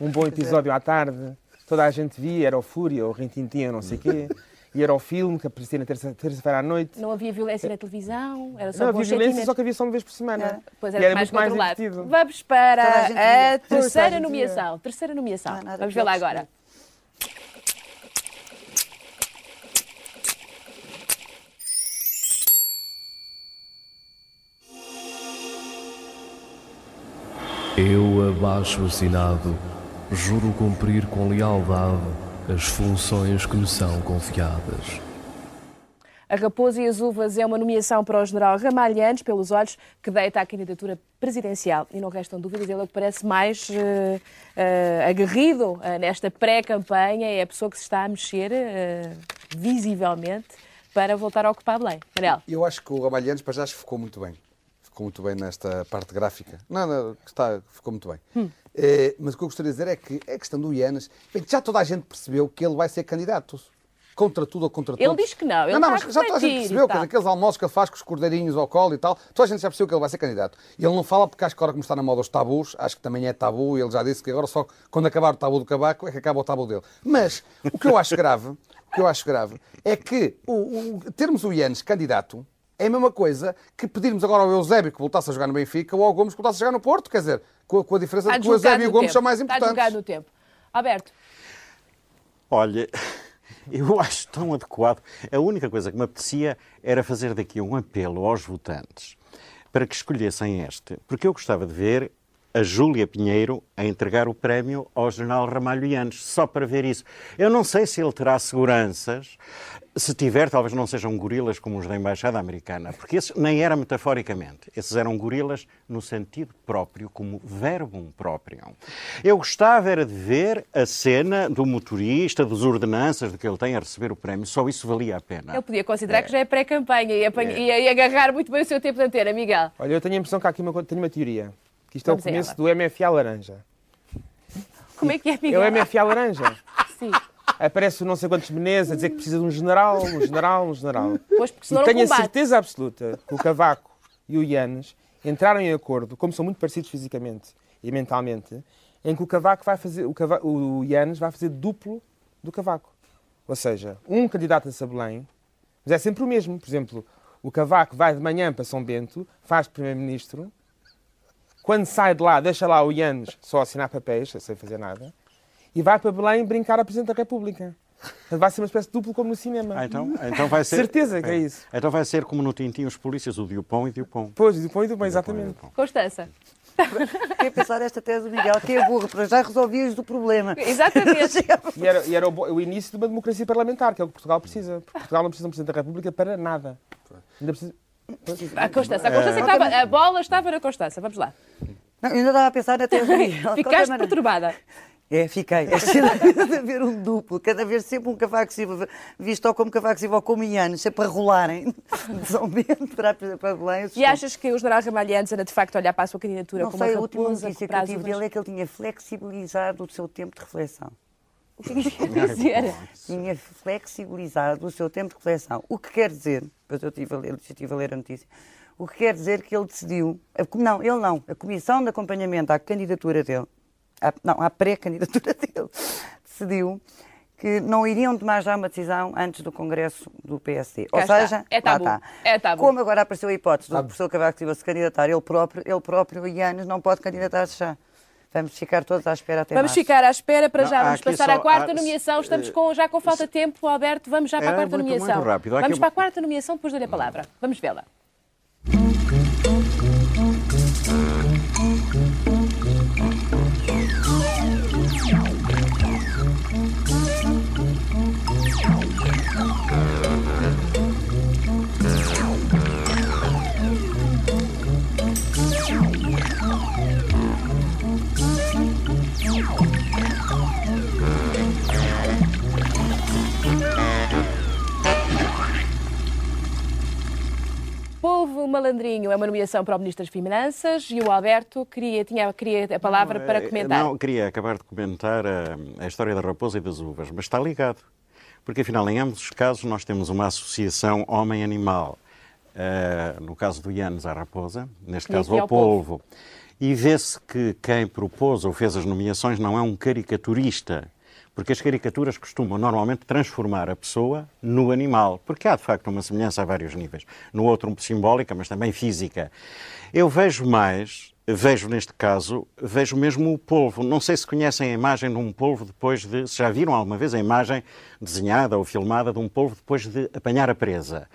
um bom episódio à tarde, toda a gente via, era o Fúria, ou o Rintintim, não sei o quê, e era o filme que aparecia na terça- terça-feira à noite. Não havia violência na televisão, era só Não havia violência, sentimentos. só que havia só uma vez por semana. Pois e era, era mais muito mais controlado. divertido. Vamos para a a, terceira nomeação. Terceira nomeação. Vamos ver lá agora. Eu, abaixo assinado, juro cumprir com lealdade as funções que me são confiadas. A Raposa e as Uvas é uma nomeação para o general Ramalhantes, pelos olhos que deita à candidatura presidencial. E não restam dúvidas, ele é o que parece mais uh, uh, aguerrido uh, nesta pré-campanha, é a pessoa que se está a mexer visivelmente para voltar a ocupar Belém. Manel. Eu acho que o Ramalhantes, para já, ficou muito bem. Ficou muito bem nesta parte gráfica. Não, não, está, ficou muito bem. Hum. mas o que eu gostaria de dizer é que a questão do Ianes, já toda a gente percebeu que ele vai ser candidato contra tudo ou contra tudo. Ele diz que não. Ele não, não, mas já toda a gente percebeu, que aqueles almoços que ele faz com os cordeirinhos ao colo e tal, toda a gente já percebeu que ele vai ser candidato. E ele não fala porque acho que agora como está na moda os tabus, acho que também é tabu, e ele já disse que agora só quando acabar o tabu do cabaco é que acaba o tabu dele. Mas o que eu acho grave, o que eu acho grave é que o, o, termos o Ianes candidato é a mesma coisa que pedirmos agora ao Eusébio que voltasse a jogar no Benfica ou ao Gomes que voltasse a jogar no Porto, quer dizer, com a, com a diferença de que o Eusébio e o Gomes tempo. são mais importantes. Está no tempo. Alberto. Olha, (laughs) eu acho tão adequado. A única coisa que me apetecia era fazer daqui um apelo aos votantes para que escolhessem este, porque eu gostava de ver a Júlia Pinheiro a entregar o prémio ao general Ramalho Yanes, só para ver isso. Eu não sei se ele terá seguranças, se tiver, talvez não sejam gorilas como os da Embaixada Americana, porque esses nem era metaforicamente, esses eram gorilas no sentido próprio, como verbum próprio. Eu gostava era de ver a cena do motorista, dos ordenanças de que ele tem a receber o prémio, só isso valia a pena. Ele podia considerar é. que já é pré-campanha e, é. e, agarrar muito bem o seu tempo de antena, Miguel. Olha, eu tenho a impressão que há aqui uma, tenho uma teoria, isto Vamos é o começo do MFA Laranja. Como é que é, Miguel? É o MFA Laranja. (laughs) Sim aparece não sei quantos Menezes a dizer que precisa de um general, um general, um general. Pois, porque e tenho a certeza absoluta que o Cavaco e o Ianes entraram em acordo, como são muito parecidos fisicamente e mentalmente, em que o Cavaco vai fazer, o, Cavaco, o Ianes vai fazer duplo do Cavaco. Ou seja, um candidato a Sabelém, mas é sempre o mesmo. Por exemplo, o Cavaco vai de manhã para São Bento, faz primeiro-ministro, quando sai de lá, deixa lá o Ianes só assinar papéis, sem fazer nada, e vai para Belém brincar a Presidente da República. Vai ser uma espécie de duplo como no cinema. Ah, então, então vai ser... Certeza que é, é isso. Então vai ser como no Tintim os polícias, o Dupont e Dupont. Pois, Dupont e Dupont, exatamente. Constança. (laughs) Quer pensar esta tese do Miguel, que é burro, para já resolvias do problema. Exatamente. (laughs) e era, e era o, o, início de uma democracia parlamentar, que é o que Portugal precisa. Porque Portugal não precisa de um Presidente da República para nada. Ainda precisa... A Constança, a, Constança estava, a bola estava na Constança. Vamos lá. Não, eu ainda estava a pensar na Miguel. (laughs) Ficaste perturbada. É, fiquei. É (laughs) de haver um duplo, cada vez sempre um Cavaco Silva, visto ou como Cavaco Silva ou como Ianes, sempre a rolarem (laughs) São Bento para, para Belém. E achas que o general Ramalhantes era de facto olhar para a sua candidatura Não como sei, uma a última notícia que eu tive dele é que ele tinha flexibilizado o seu tempo de reflexão. O que quer dizer? tinha flexibilizado o seu tempo de reflexão. O que quer dizer, depois eu estive a ler, estive a ler a notícia, o que quer dizer que ele decidiu, não, ele não, a comissão de acompanhamento à candidatura dele à, não, à pré-candidatura (laughs) dele, decidiu que não iriam tomar já uma decisão antes do Congresso do PSD. Ou seja, é tabu. Lá está. É tabu. Como agora apareceu a hipótese do professor Cavaco Silva se candidatar, ele próprio, ele próprio, Ianes, não pode candidatar-se já. Vamos ficar todos à espera até Vamos março. ficar à espera para não, já. Vamos passar só, à quarta há, nomeação. Estamos com, já com falta de tempo, Alberto. Vamos já para a é quarta muito, nomeação. Muito rápido. Vamos aqui... para a quarta nomeação, depois dou-lhe a palavra. Vamos vê-la. Malandrinho é uma nomeação para o Ministro das Finanças e o Alberto queria, tinha, queria a palavra não, para é, comentar. Não, queria acabar de comentar a, a história da raposa e das uvas, mas está ligado. Porque, afinal, em ambos os casos, nós temos uma associação homem-animal. Uh, no caso do Ianes, à raposa, neste caso ao, ao polvo. polvo. E vê-se que quem propôs ou fez as nomeações não é um caricaturista, porque as caricaturas costumam normalmente transformar a pessoa no animal, porque há de facto uma semelhança a vários níveis. No outro, simbólica, mas também física. Eu vejo mais, vejo neste caso, vejo mesmo o polvo. Não sei se conhecem a imagem de um polvo depois de. Se já viram alguma vez a imagem desenhada ou filmada de um polvo depois de apanhar a presa.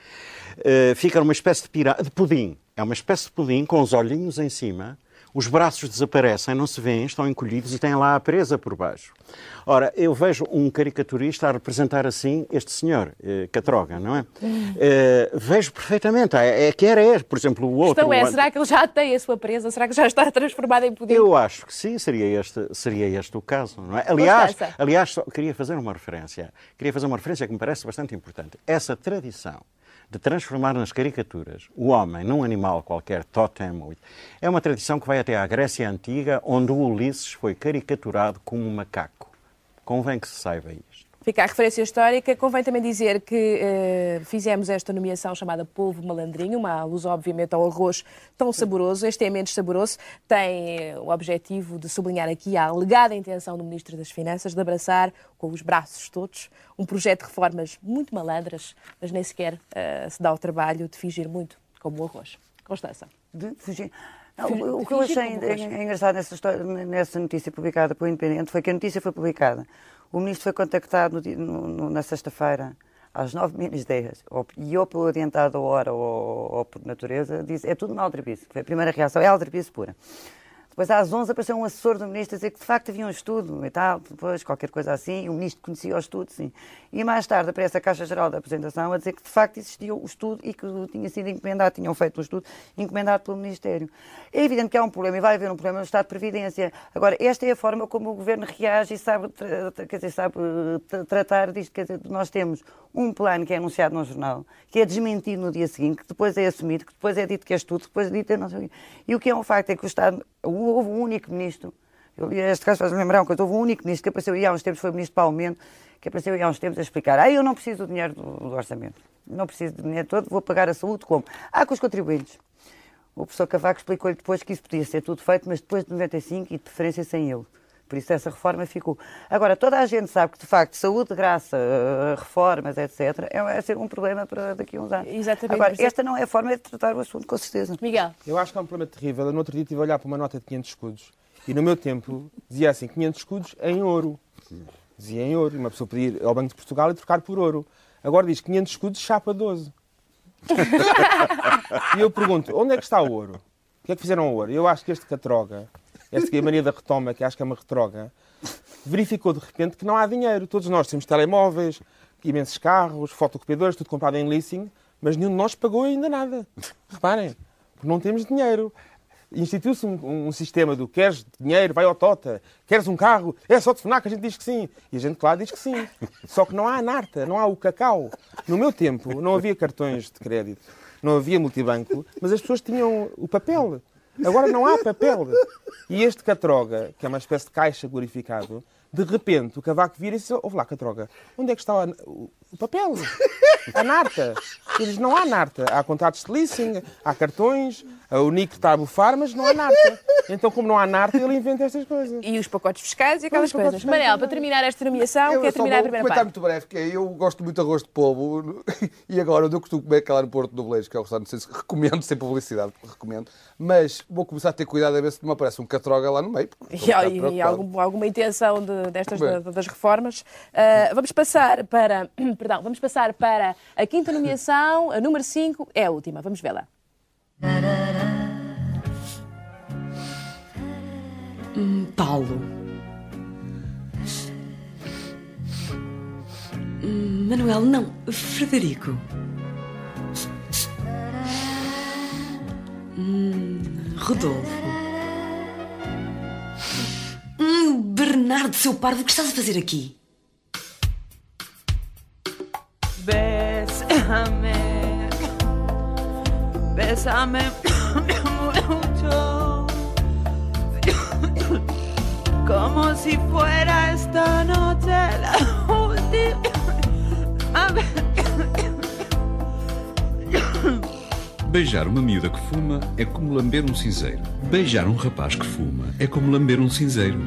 Uh, fica uma espécie de, pira... de pudim. É uma espécie de pudim com os olhinhos em cima os braços desaparecem, não se vêem, estão encolhidos e têm lá a presa por baixo. Ora, eu vejo um caricaturista a representar assim este senhor, eh, Catroga, não é? Eh, vejo perfeitamente, é, é que era este, por exemplo, o outro. Então é, será que ele já tem a sua presa? Será que já está transformado em pudim? Eu acho que sim, seria este, seria este o caso, não é? Aliás, aliás, só queria fazer uma referência. Queria fazer uma referência que me parece bastante importante. Essa tradição de transformar nas caricaturas o homem num animal qualquer, totem, é uma tradição que vai até à Grécia Antiga, onde o Ulisses foi caricaturado como um macaco. Convém que se saiba isto. Fica a referência histórica. Convém também dizer que eh, fizemos esta nomeação chamada Polvo Malandrinho, uma alusão, obviamente, ao arroz tão saboroso. Este é menos saboroso. Tem eh, o objetivo de sublinhar aqui a alegada intenção do Ministro das Finanças de abraçar, com os braços todos, um projeto de reformas muito malandras, mas nem sequer eh, se dá o trabalho de fingir muito, como o arroz. Constança. De fugir. Não, o, que eu achei en- engraçado nessa, história, nessa notícia publicada pelo Independente foi que a notícia foi publicada. O ministro foi contactado no no- na sexta-feira, às 9 menos 10, ou- e ou pelo adiantado a hora ou, ou por natureza, disse é tudo uma aldrabice. Foi a primeira reação, é aldrabice pura. Depois, às 11, apareceu um assessor do ministro a dizer que de facto havia um estudo e tal, depois qualquer coisa assim, e o ministro conhecia o estudo, sim. E mais tarde aparece a Caixa Geral da Apresentação a dizer que de facto existia o estudo e que tinha sido encomendado, tinham feito um estudo encomendado pelo Ministério. É evidente que há um problema e vai haver um problema no Estado de Previdência. Agora, esta é a forma como o Governo reage e sabe, quer dizer, sabe tra- tratar disto. Quer dizer, nós temos um plano que é anunciado num jornal, que é desmentido no dia seguinte, que depois é assumido, que depois é dito que é estudo, que depois é dito é não sei o quê. E o que é um facto é que o Estado, houve um único ministro, eu, este caso faz-me lembrar uma coisa, houve um único ministro que apareceu aí há uns tempos, foi o ministro Paulo Mendes, que apareceu aí há uns tempos a explicar, ah, eu não preciso do dinheiro do, do orçamento, não preciso do dinheiro todo, vou pagar a saúde como? Ah, com os contribuintes. O professor Cavaco explicou-lhe depois que isso podia ser tudo feito, mas depois de 95 e de preferência sem ele. Por isso essa reforma ficou. Agora, toda a gente sabe que, de facto, saúde de graça, eh, reformas, etc., é, vai ser um problema para daqui a uns anos. Exatamente. Agora, é- esta não é a forma de tratar o assunto, com certeza. Miguel. Eu acho que é um problema terrível. Eu no outro dia estive a olhar para uma nota de 500 escudos e no meu tempo dizia assim, 500 escudos em ouro. Dizia em ouro. E uma pessoa podia ir ao Banco de Portugal e trocar por ouro. Agora diz 500 escudos, chapa 12. (laughs) e eu pergunto, onde é que está o ouro? O que é que fizeram ao ouro? Eu acho que este catroga, esta mania da retoma, que acho que é uma retroga, verificou de repente que não há dinheiro. Todos nós temos telemóveis, imensos carros, fotocopiadores, tudo comprado em leasing, mas nenhum de nós pagou ainda nada. Reparem, porque não temos dinheiro. Instituiu-se um, um sistema do queres dinheiro, vai ao Tota, queres um carro, é só telefonar que a gente diz que sim. E a gente, claro, diz que sim. Só que não há a narta, não há o cacau. No meu tempo não havia cartões de crédito, não havia multibanco, mas as pessoas tinham o papel. Agora não há papel. E este Catroga, que é uma espécie de caixa glorificado, de repente o Cavaco vira e diz: Ouve lá, Catroga, onde é que está o, o papel? (laughs) A narta. Ele diz: Não há narta. Há contratos de leasing, há cartões, o Nico está a bufar, mas não há narta. Então, como não há narta, ele inventa estas coisas. E os pacotes fiscais e aquelas pacotes coisas. Manel, para terminar esta nomeação, Eu quer terminar a vou primeira comentar parte? muito breve, que é, eu gosto muito de arroz de polvo (laughs) e agora onde eu costumo comer cá lá no Porto do Beleiros, que é o restaurante, não sei se recomendo, sem publicidade, recomendo, mas vou começar a ter cuidado a ver se não me aparece um catroga lá no meio. E, um e algum- alguma intenção de- destas Bem. das reformas. Ah, vamos passar para, (clears throat) perdão, vamos passar para a quinta nomeação, a número 5, é a última. Vamos vê-la. Hum, Paulo. Manuel, não. Frederico. Rodolfo. Bernardo, seu parvo, o que estás a fazer aqui? Bésame, bésame mucho, como si fuera esta noche la última. Beijar uma miúda que fuma é como lamber um cinzeiro. Beijar um rapaz que fuma é como lamber um cinzeiro.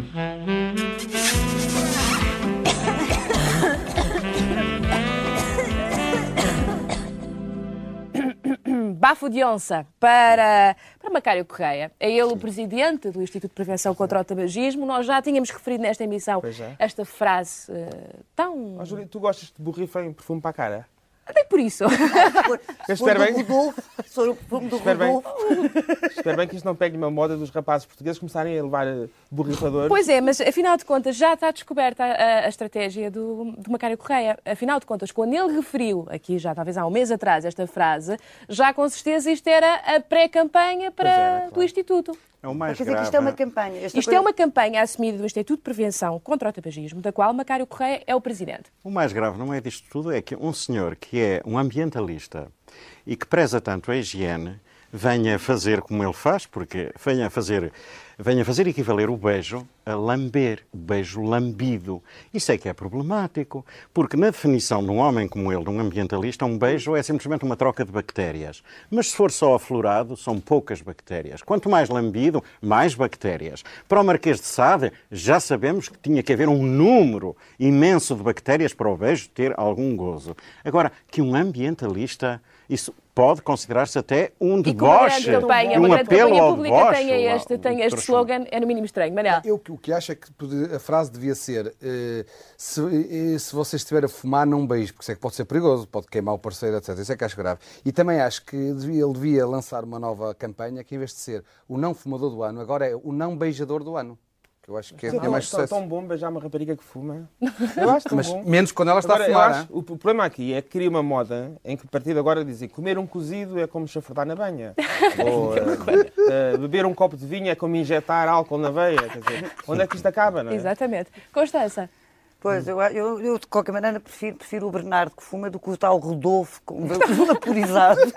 Bafo de onça para, para Macário Correia. É ele o presidente do Instituto de Prevenção contra o Tabagismo. Nós já tínhamos referido nesta emissão é. esta frase eh, tão. Ó, Júlia, tu gostas de borrifa em perfume para a cara? Nem por isso. Eu espero bem. Rodolfo, do Espero bem. Rodolfo. Espero bem que isto não pegue uma moda dos rapazes portugueses começarem a levar eh, borrifadores. Pois é, mas afinal de contas já está descoberta a, a estratégia do, do Macário Correia. Afinal de contas, quando ele referiu, aqui já talvez há um mês atrás, esta frase, já com certeza isto era a pré-campanha para era, claro. do Instituto. É o mais Quer dizer isto é uma campanha. Esta Isto coisa- é uma campanha assumida do Instituto de Prevenção contra o Tabagismo, da qual Macário Correia é o presidente. O mais grave não é disto tudo, é que um senhor que é um ambientalista e que preza tanto a higiene venha fazer como ele faz, porque venha fazer, venha fazer equivaler o beijo a lamber, o beijo lambido. Isso é que é problemático, porque na definição de um homem como ele, de um ambientalista, um beijo é simplesmente uma troca de bactérias. Mas se for só aflorado, são poucas bactérias. Quanto mais lambido, mais bactérias. Para o Marquês de Sade, já sabemos que tinha que haver um número imenso de bactérias para o beijo ter algum gozo. Agora, que um ambientalista, isso pode considerar-se até um E a deboche, grande campanha, um uma grande apelo campanha ao pública deboche. tenha este, ao- tenha este slogan, é no mínimo estranho. Manel. Eu que- o que acho é que a frase devia ser eh, se, eh, se você estiver a fumar, não beije, porque isso é que pode ser perigoso, pode queimar o parceiro, etc. Isso é que acho grave. E também acho que devia- ele devia lançar uma nova campanha que, em vez de ser o não fumador do ano, agora é o não beijador do ano. Que eu acho que é, é mais tão, sucesso. tão bom beijar uma rapariga que fuma. Eu acho tão Mas bom. menos quando ela está a Agora, eu fumar, acho- o, problema aqui é que cria uma moda em que a partir de agora dizem comer um cozido é como chafurdar na banha. (laughs) Ou eh, eh, beber um copo de vinho é como injetar álcool na veia. Quer dizer, onde é que isto acaba, não é? Exatamente. Constança. Pois, eu, eu, eu, de qualquer maneira prefiro, prefiro o Bernardo que fuma do que o tal Rodolfo com vaporizado. (laughs)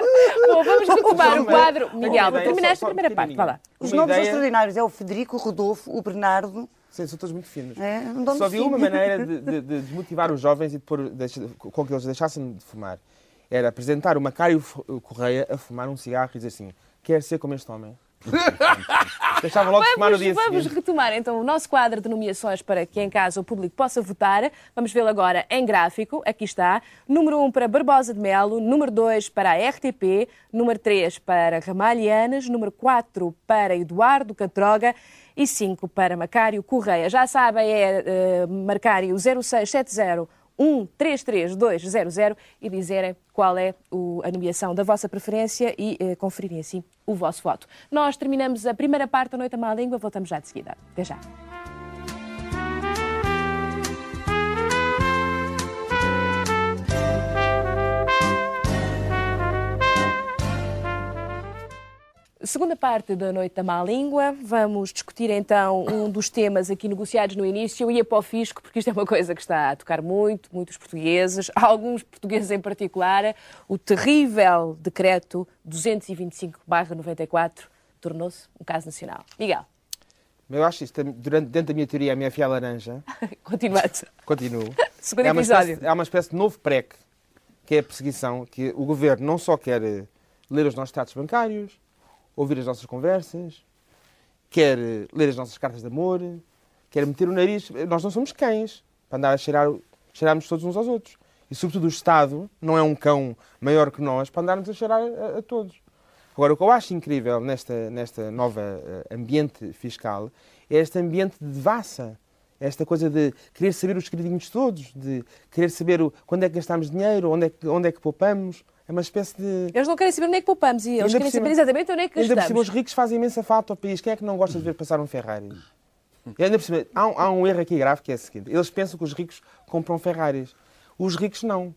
Bom, vamos retomar o quadro. Miguel, terminaste a primeira parte. Vá lá. Os Uma nomes são ideia- extraordinários. É o Federico, o Rodolfo, o Bernardo. Sim, são todos muito finos. É, um Só havia uma maneira de, (laughs) de- de desmotivar os jovens e de pôr, deixa- com que eles deixassem de fumar. Era apresentar o Macário Correia a fumar um cigarro e dizer assim: quer ser como este homem? (laughs) Deixavam logo de fumar no Vamos, dia vamos seguinte. retomar então o nosso quadro de nomeações para que em casa o público possa votar. Vamos vê-lo agora em gráfico. Aqui está. Número 1 para Barbosa de Melo, número 2 para a RTP, número 3 para Ramalhianas, número 4 para Eduardo Catroga e 5 para Macário Correia. Já sabem, é uh, marcar o 0670 133200 e dizerem qual é a nomeação da vossa preferência e eh, conferirem assim o vosso voto. Nós terminamos a primeira parte da Noite à Má Língua, voltamos já de seguida. Até já. Segunda parte da Noite da Má Língua, vamos discutir então um dos temas aqui negociados no início. Eu ia para o fisco, porque isto é uma coisa que está a tocar muito, muitos portugueses, alguns portugueses em particular. O terrível decreto 225-94 tornou-se um caso nacional. Miguel, Eu acho isto, durante, dentro da minha teoria, a minha fia laranja. (laughs) continuando. Continuo. (laughs) Segundo é episódio. Espécie, há uma espécie de novo PREC, que é a perseguição, que o governo não só quer eh, ler os nossos tratos bancários, ouvir as nossas conversas, quer eh, ler as nossas cartas de amor, quer meter o nariz. Nós não somos cães para andar a cheirar, cheirarmos todos uns aos outros. E, sobretudo, o Estado não é um cão maior que nós para andarmos a cheirar a, a todos. Agora, o que eu acho incrível nesta, nesta nova eh, ambiente fiscal é este ambiente de devassa. Esta coisa de querer saber os segredinhos todos, de querer saber quando é que gastamos dinheiro, onde é que, onde é que poupamos. É uma espécie de. Eles não querem saber onde é que poupamos e eles Ainda querem cima- saber exatamente onde é que Ainda por cima, gastamos. os ricos fazem imensa falta ao país. Quem é que não gosta de ver passar um Ferrari? E ainda por cima, há, um- há um erro aqui grave que é o seguinte: eles pensam que os ricos compram Ferraris. Os ricos não.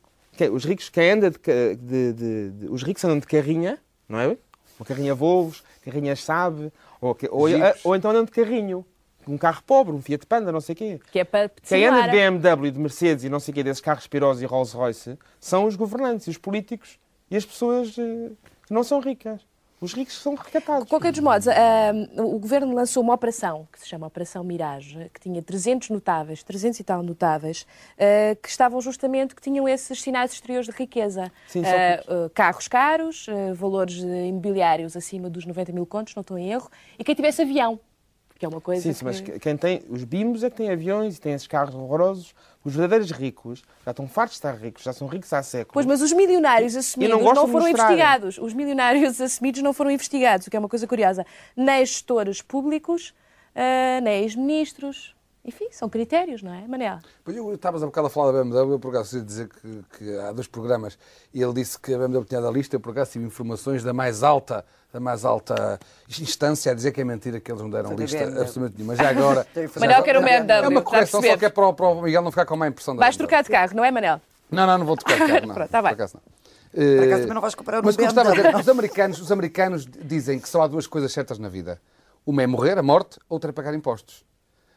Os ricos, quem anda de, de- de- de- os ricos andam de carrinha, não é? Uma carrinha Volvos, carrinhas Sabe, ou, ou, Jeeps. ou então andam de carrinho. Um carro pobre, um Fiat Panda, não sei o quê. Que é para Quem anda de simular. BMW, de Mercedes e não sei o quê, desses carros pirosos e Rolls Royce, são os governantes, os políticos e as pessoas eh, que não são ricas. Os ricos são recatados. De qualquer dos modos, ah, o governo lançou uma operação que se chama Operação Mirage, que tinha 300 notáveis, 300 e tal notáveis, ah, que estavam justamente, que tinham esses sinais exteriores de riqueza. Sim, que- ah, carros caros, valores imobiliários acima dos 90 mil contos, não estou em erro, e quem tivesse avião, que é uma coisa Sim, sim, mas que... quem tem, os bimbos é que têm aviões e têm esses carros horrorosos. Os verdadeiros ricos já estão fartos de estar ricos, já são ricos há séculos. Pois, mas os milionários assumidos não não, foram investigados. Os milionários (laughs) assumidos não foram investigados, o que é uma coisa curiosa. Nem gestores públicos, ah, nem ex-ministros, enfim, são critérios, não é, Manel? Pois eu estavas a bocado a falar da BMW, eu por acaso ia dizer que, que, há dois programas e ele disse que a BMW tinha da lista, eu por acaso tive informações da mais alta, da mais alta instância a dizer que é mentira que eles não deram lista absolutamente nenhuma. Mas já agora. (laughs) Manel quer o BMW. É uma correção só que é para o, para o Miguel não ficar com má impressão da Vais trocar de carro, não é, Manel? Não, não, não vou trocar de carro. (laughs) Não, Pronto, tá bem. Por acaso não. Por acaso também não vais comprar um Mas BMW. gostava de dizer, os americanos, os americanos dizem que só há duas coisas certas na vida. Uma é morrer, a morte, outra é pagar impostos.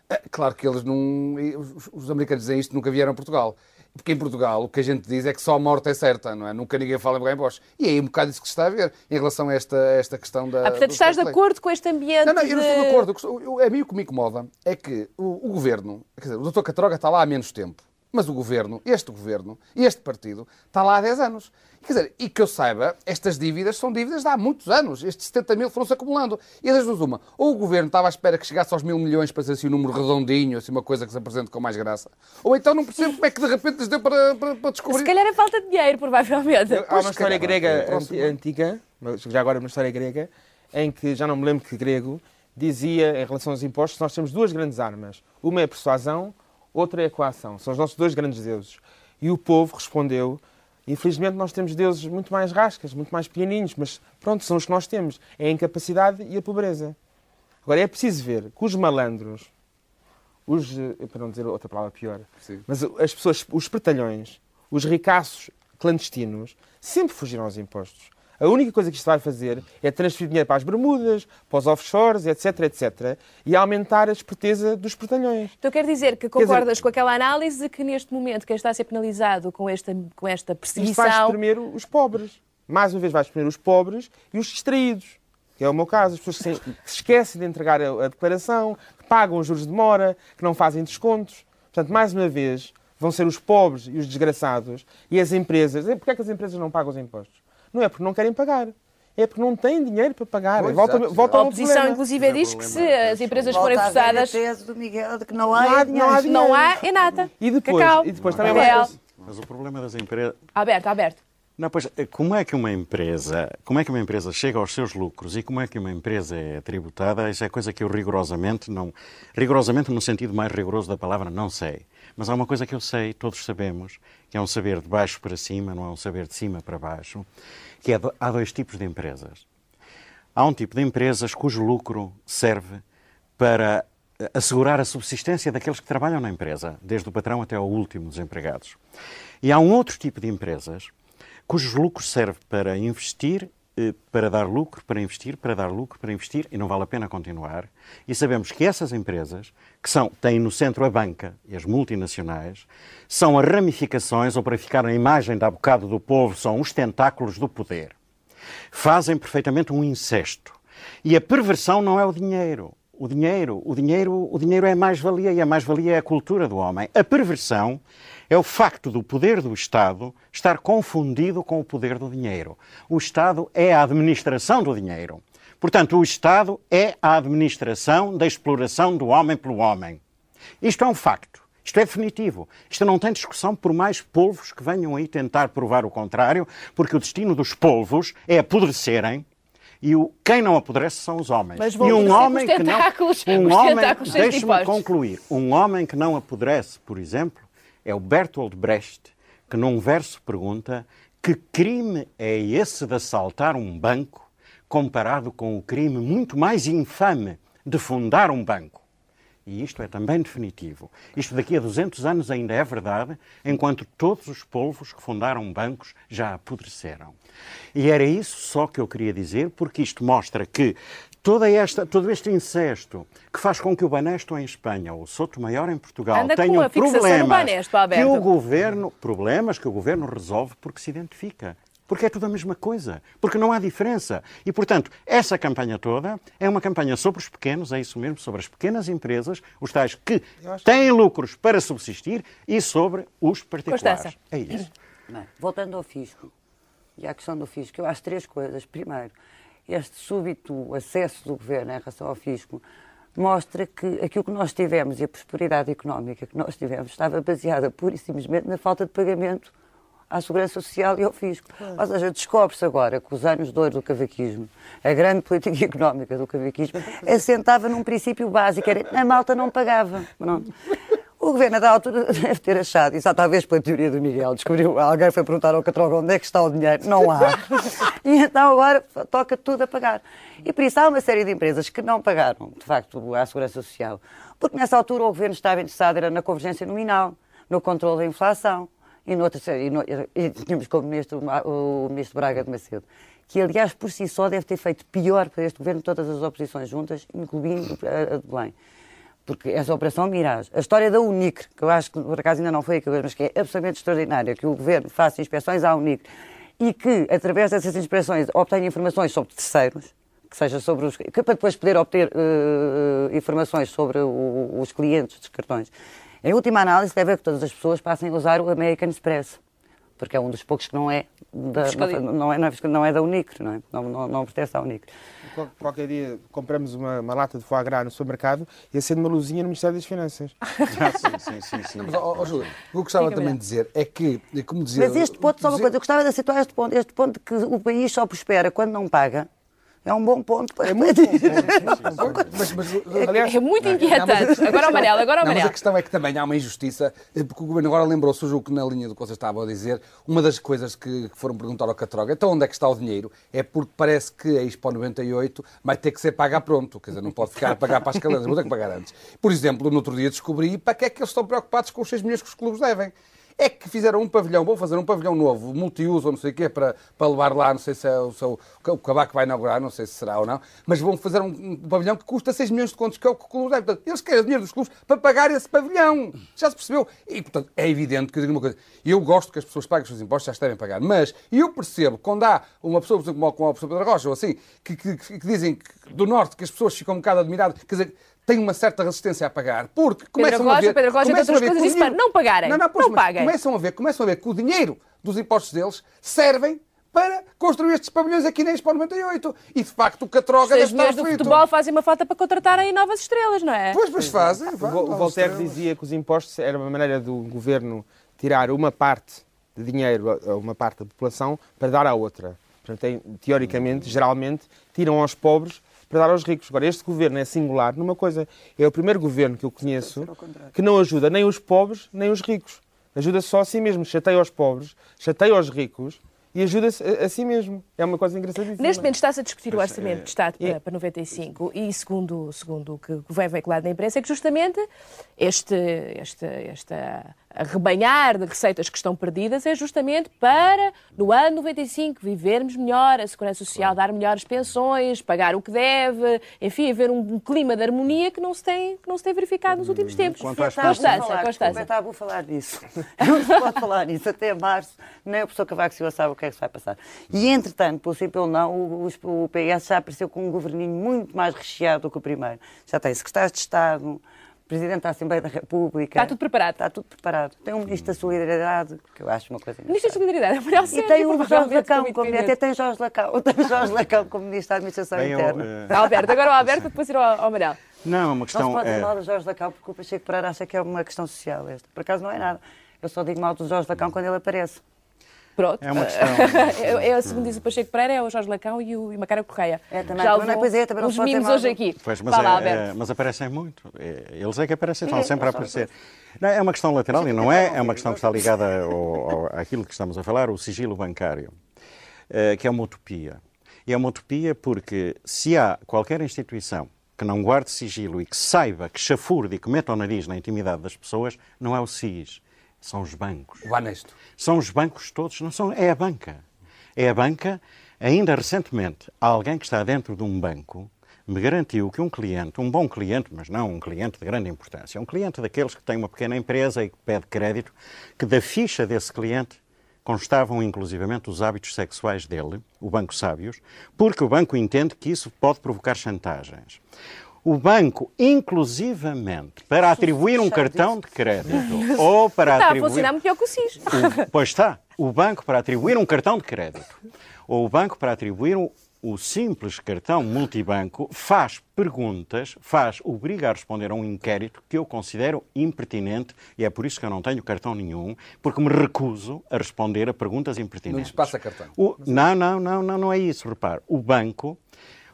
É, Claro que eles não. Os, os americanos dizem isto, nunca vieram a Portugal. Porque em Portugal o que a gente diz é que só a morte é certa, não é? Nunca ninguém fala em pagar impostos. E é aí um bocado isso que se está a ver em relação a esta, a esta questão da. Ah, portanto, estás de acordo com este ambiente Não, não, eu não estou de acordo. Eu- A mim o que me incomoda é que o, o governo, quer dizer, o Dr. Catroga está lá há menos tempo, mas o governo, este governo, este partido, está lá há 10 anos. Quer dizer, e que eu saiba, estas dívidas são dívidas de há muitos anos. Estes 70 mil foram-se acumulando. E das duas, uma. Ou o governo estava à espera que chegasse aos mil milhões para ser assim um número redondinho, assim uma coisa que se apresente com mais graça. Ou então não percebo como é que de repente lhes deu para, para, para descobrir. Se calhar é falta de dinheiro, provavelmente. Há uma história é grega anti- antiga, mas já agora uma história grega, em que, já não me lembro que grego, dizia em relação aos impostos, nós temos duas grandes armas. Uma é a persuasão, outra é a coação. São os nossos dois grandes deuses. E o povo respondeu, infelizmente nós temos deuses muito mais rascas, muito mais pequenininhos, mas pronto, são os que nós temos. É a incapacidade e a pobreza. Agora, é preciso ver que os malandros, os, eh, para não dizer outra palavra pior, mas as pessoas, os espertalhões, os ricaços clandestinos, sempre fugiram aos impostos. A única coisa que isto vai fazer é transferir dinheiro para as Bermudas, para os offshores, etc, etc, e aumentar a esperteza dos espertalhões. Então quer dizer que Quer dizer- concordas com aquela análise que neste momento quem está a ser penalizado com esta, com esta Isto vai perseguição... espremer os pobres. Mais uma vez vai espremer os pobres e os distraídos. Que é o meu caso. As pessoas que se que se esquecem de entregar a, declaração, que pagam os juros de demora, que não fazem descontos. Portanto, mais uma vez, vão ser os pobres e os desgraçados e as empresas. Porquê é que as empresas não pagam os impostos? Não é porque não querem pagar. É porque não têm dinheiro para pagar. Pois, volta, exato, volta A oposição, problema. inclusive, diz que se as empresas Volta forem forçadas... tese do Miguel de que não há, Não há- é dinheiro. não há Não há, é nada. E depois, Cacau. e depois também Miguel. vai... Mas o problema das empresas. Aberto, aberto. Não, pois, como é que uma empresa, como é que uma empresa chega aos seus lucros e como é que uma empresa é tributada, isso é coisa que eu rigorosamente não, rigorosamente no sentido mais rigoroso da palavra, não sei. Mas há uma coisa que eu sei, todos sabemos, que é um saber de baixo para cima, não é um saber de cima para baixo, que é, há dois tipos de empresas. Há um tipo de empresas cujo lucro serve para eh, assegurar a subsistência daqueles que trabalham na empresa, desde o patrão até ao último dos empregados. E há um outro tipo de empresas cujos lucros serve para investir, para dar lucro, para investir, para dar lucro, para investir, e não vale a pena continuar. E sabemos que essas empresas, que são, têm no centro a banca e as multinacionais, são as ramificações, ou para ficar na imagem da bocado do povo, são os tentáculos do poder fazem perfeitamente um incesto. E a perversão não é o dinheiro. O dinheiro, o dinheiro, o dinheiro é mais-valia e a mais-valia é a cultura do homem. A perversão é o facto do poder do Estado estar confundido com o poder do dinheiro. O Estado é a administração do dinheiro. Portanto, o Estado é a administração da exploração do homem pelo homem. Isto é um facto. Isto é definitivo. Isto não tem discussão por mais polvos que venham aí tentar provar o contrário, porque o destino dos polvos é apodrecerem e o, quem não apodrece são os homens. Mas e um (laughs) homem que não, um homem, deixe-me concluir. Um homem que não apodrece, por exemplo, é o Bertolt Brecht, que num verso pergunta que crime é esse de assaltar um banco comparado com o crime muito mais infame de fundar um banco. E isto é também definitivo. Isto daqui a 200 anos ainda é verdade, enquanto todos os polvos que fundaram bancos já apodreceram. E era isso só que eu queria dizer, porque isto mostra que toda esta, todo este incesto que faz com que o Banesto em Espanha ou o Soto Maior em Portugal tenham problemas Banesto, que o governo, problemas que o governo resolve porque se identifica. Porque é tudo a mesma coisa. Porque não há diferença. E, portanto, essa campanha toda é uma campanha sobre os pequenos, é isso mesmo, sobre as pequenas empresas, os tais que têm lucros para subsistir e sobre os particulares. Constança. É isso. Bem, voltando ao fisco e à questão do fisco, eu acho três coisas. Primeiro, este súbito acesso do governo em relação ao fisco mostra que aquilo que nós tivemos e a prosperidade económica que nós tivemos estava baseada pura e simplesmente na falta de pagamento à Segurança Social e ao Fisco. Ou seja, descobre-se agora que os anos de ouro do cavaquismo, a grande política (laughs) económica do cavaquismo, assentava num princípio básico, era a malta não pagava. Pronto. O governo, da altura, (laughs) deve ter achado, e só talvez pela teoria do Miguel, descobriu, alguém foi perguntar ao Catroga onde é que está o dinheiro, não há. (laughs) E então agora toca tudo a pagar. E por isso há uma série de empresas que não pagaram, de facto, à Segurança Social, porque nessa altura o governo estava interessado era na convergência nominal, no controle da inflação e, noutra, e, no, e tínhamos como ministro o ministro Braga de Macedo, que aliás por si só deve ter feito pior para este governo todas as oposições juntas, incluindo a de Belém porque essa operação Mirage, a história da UNICR, que eu acho que por acaso ainda não foi aquilo, mas que é absolutamente extraordinária, que o governo faça inspeções à UNICR e que, através dessas inspeções, obtenha informações sobre terceiros, que seja sobre os. que para depois poder obter uh, informações sobre o, os clientes dos cartões. Em última análise, deve a que todas as pessoas passem a usar o American Express, porque é um dos poucos que não é da, não, não, é, não é da Unicre, não, é? não, não, não pertence à Unicre. Qualquer dia compramos uma, uma, lata de foie gras no supermercado e acende uma luzinha no Ministério das Finanças. (laughs) ah, sim, sim, sim. sim. Mas, oh, oh, Júlio, o que eu gostava Fica também de dizer é que, como dizia... Mas este ponto, só uma coisa, eu gostava de situar este ponto, este ponto de que o país só prospera quando não paga, é um bom ponto para é muito é muito inquietante. Agora o amarelo, agora o amarelo. Mas a questão é que também há uma injustiça, eh, porque o Governo agora lembrou-se o jogo que na linha do que vocês estavam a dizer, uma das coisas que foram perguntar ao Catroga, então onde é que está o dinheiro? É porque parece que a Expo 98 vai ter que ser paga pronto, quer dizer, não pode ficar a pagar para as calendas, vou ter que pagar antes. Por exemplo, no outro dia descobri para que é que eles estão preocupados com os 6 milhões que os clubes devem é que fizeram um pavilhão, vão fazer um pavilhão novo, multiuso não sei o quê, para, para levar lá, não sei se é o, seu, o Cabaco vai inaugurar, não sei se será ou não, mas vão fazer um, um pavilhão que custa 6 milhões de contos, que é o que o clube deve. Portanto, eles querem o dinheiro dos clubes para pagar esse pavilhão. Já se percebeu? E, portanto, é evidente que eu digo uma coisa. Eu gosto que as pessoas paguem os seus impostos, já se devem pagar, mas eu percebo, quando há uma pessoa, por exemplo, como a professora Pedro Rocha, ou assim, que, que, que, que dizem do Norte que as pessoas ficam um bocado admiradas, quer dizer, tem uma certa resistência a pagar, porque começam Pedro a ver... Pedro Rocha, outras coisas disse para não pagarem. Não, não, pois, não paguem. Começam a, ver, começam a ver que o dinheiro dos impostos deles servem para construir estes pavilhões aqui na Expo 98. E, de facto, o Catroga deve estar do futebol fazem uma falta para contratarem novas estrelas, não é? Pois, pois fazem. o Voltaire dizia que os impostos era uma maneira do governo tirar uma parte de dinheiro a uma parte da população para dar à outra. Portanto, teoricamente, geralmente, tiram aos pobres para dar aos ricos. Agora, este governo é singular numa coisa. É o primeiro governo que eu conheço que não ajuda nem os pobres nem os ricos. Ajuda só a si mesmo. Chateia os pobres, chateia os ricos e ajuda-se a, a, si mesmo. É uma coisa engraçadíssima. Neste momento está-se a discutir o orçamento de Estado para, para 95 e, segundo, segundo o que vem veiculado na imprensa, é que justamente este, este, esta arrebanhar de receitas que estão perdidas é justamente para, no ano 95, vivermos melhor, a Segurança Social dar melhores pensões, pagar o que deve, enfim, haver um, clima de harmonia que não se tem, que não se tem verificado nos últimos tempos. Constância, Constância. Está a falar disso. (laughs) Não se pode falar nisso. Até março, nem a pessoa Cavaco Silva sabe o que é que se vai passar. E, entretanto, pelo simples ou não, o, o PS já apareceu com um governinho muito mais recheado do que o primeiro. Já tem secretários de Estado, Presidente da Assembleia da República. Está tudo preparado. Está tudo preparado. Tem um Ministro da Solidariedade, que eu acho uma coisa Ministro da Solidariedade, é o melhor E tem o Jorge Lacão, como, até tem Jorge Lacão, (laughs) tem Jorge Lacão como Ministro da Administração Bem, Interna. Eu, uh... Alberto, agora o Alberto, depois ir ao, ao Amarelo. Não, é uma questão... Não se pode dizer é... mal do Jorge Lacão, porque o Pacheco Pereira acha que é uma questão social esta. Por acaso não é nada. Eu só digo mal do Jorge Lacão quando ele aparece. Pronto. É uma (laughs) questão. é, é, segundo diz o Pacheco Pereira, é o Jorge Lacão e o e Macara Correia. É, também. Já não, pois é, também os mimos hoje aqui. Pois, mas, Fala, é, é, mas aparecem muito. É, eles é que aparecem, estão sempre a aparecer. Não, é uma questão lateral e não é, é uma questão que está ligada ao, ao, àquilo que estamos a falar, o sigilo bancário, eh, que é uma utopia. E é uma utopia porque se há qualquer instituição que não guarde sigilo e que saiba, que chafurde e que meta o nariz na intimidade das pessoas, não é o SIS, são os bancos. O honesto. São os bancos todos, não são, é a banca. É a banca. Ainda recentemente, alguém que está dentro de um banco me garantiu que um cliente, um bom cliente, mas não um cliente de grande importância, um cliente daqueles que tem uma pequena empresa e que pede crédito, que da ficha desse cliente constavam inclusivamente os hábitos sexuais dele, o Banco Sábios, porque o banco entende que isso pode provocar chantagens o banco, inclusivamente, para atribuir um cartão de crédito ou para está atribuir... Está a funcionar melhor que o SIS. O, pois está. O banco, para atribuir um cartão de crédito ou o banco, para atribuir um, o simples cartão multibanco faz perguntas, faz, obriga a responder a um inquérito que eu considero impertinente e é por isso que eu não tenho cartão nenhum, porque me recuso a responder a perguntas impertinentes. Não lhes passa cartão. O, não, não, não, não, não é isso, repare. O banco,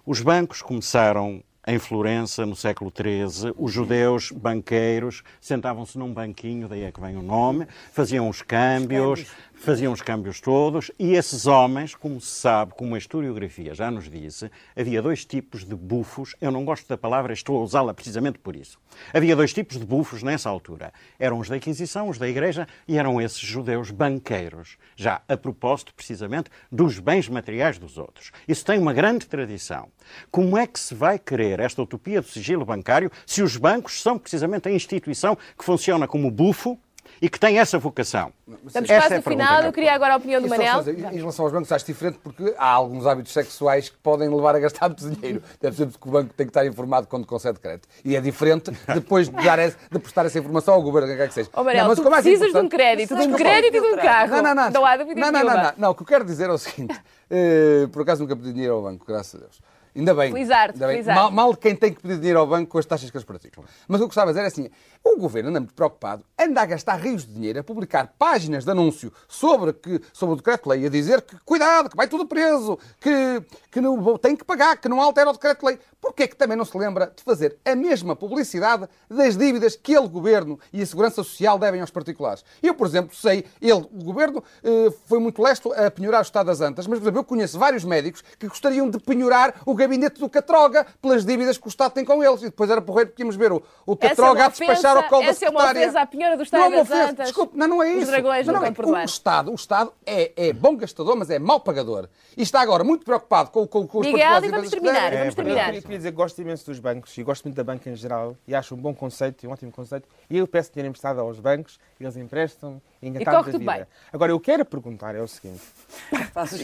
os bancos começaram em Florença, no século XIII, os judeus banqueiros sentavam-se num banquinho, daí é que vem o nome, faziam os câmbios, faziam os câmbios todos, e esses homens, como se sabe, como a historiografia já nos disse, havia dois tipos de bufos, eu não gosto da palavra, estou a usá-la precisamente por isso. Havia dois tipos de bufos nessa altura. Eram os da Inquisição, os da Igreja, e eram esses judeus banqueiros, já a propósito, precisamente, dos bens materiais dos outros. Isso tem uma grande tradição. Como é que se vai querer esta utopia do sigilo bancário se os bancos são precisamente a instituição que funciona como bufo e que tem essa vocação. Estamos Essa quase é no final. que Eu queria agora a opinião do Isso, Manel. Em relação aos bancos, acho diferente porque há alguns hábitos sexuais que podem levar a gastar muito dinheiro. (laughs) Deve ser porque o banco tem que estar informado quando concede crédito. E é diferente depois de, dar esse- de prestar essa informação ao governo, o que é que seja. Ó, Manel, mas tu que é mais precisas de um crédito, de um crédito e de um carro. Não, não, não. Não há dúvida não, não, não, não, não. O que eu quero dizer é o seguinte. eh, por acaso nunca pedi dinheiro ao banco, graças a Deus. Ainda bem. Felizardo, ainda bem. Mal, mal quem tem que pedir dinheiro ao banco com as taxas que eles praticam. Mas o que eu gostava de dizer é assim: o governo anda muito preocupado, anda a gastar rios de dinheiro a publicar páginas de anúncio sobre, que, sobre o decreto-lei, a dizer que cuidado, que vai tudo preso, que, que não, tem que pagar, que não altera o decreto-lei. Porquê é que também não se lembra de fazer a mesma publicidade das dívidas que ele, governo e a Segurança Social devem aos particulares? Eu, por exemplo, sei, ele, o governo, eh, foi muito lesto a penhorar o Estado das Antas, mas, por exemplo, eu conheço vários médicos que gostariam de penhorar o gabinete do Catroga pelas dívidas que o Estado tem com eles. E depois era porreiro porque íamos ver o, o Catroga a despachar ofensa- ao colo da essa é uma ofensa à penhora do Não Estado é das ofensa, Antas. desculpe, não, não é Os isso. dragões não, não não, vão é. O Estado, o Estado é, é bom gastador, mas é mau pagador. E está agora muito preocupado com, com, com os Miguel, e vamos terminar, devem. vamos terminar. Eu queria, queria dizer que gosto imenso dos bancos e gosto muito da banca em geral e acho um bom conceito e um ótimo conceito. E eu peço dinheiro emprestado aos bancos, eles emprestam e engatados corre da tudo vida. bem. Agora, eu quero perguntar é o seguinte.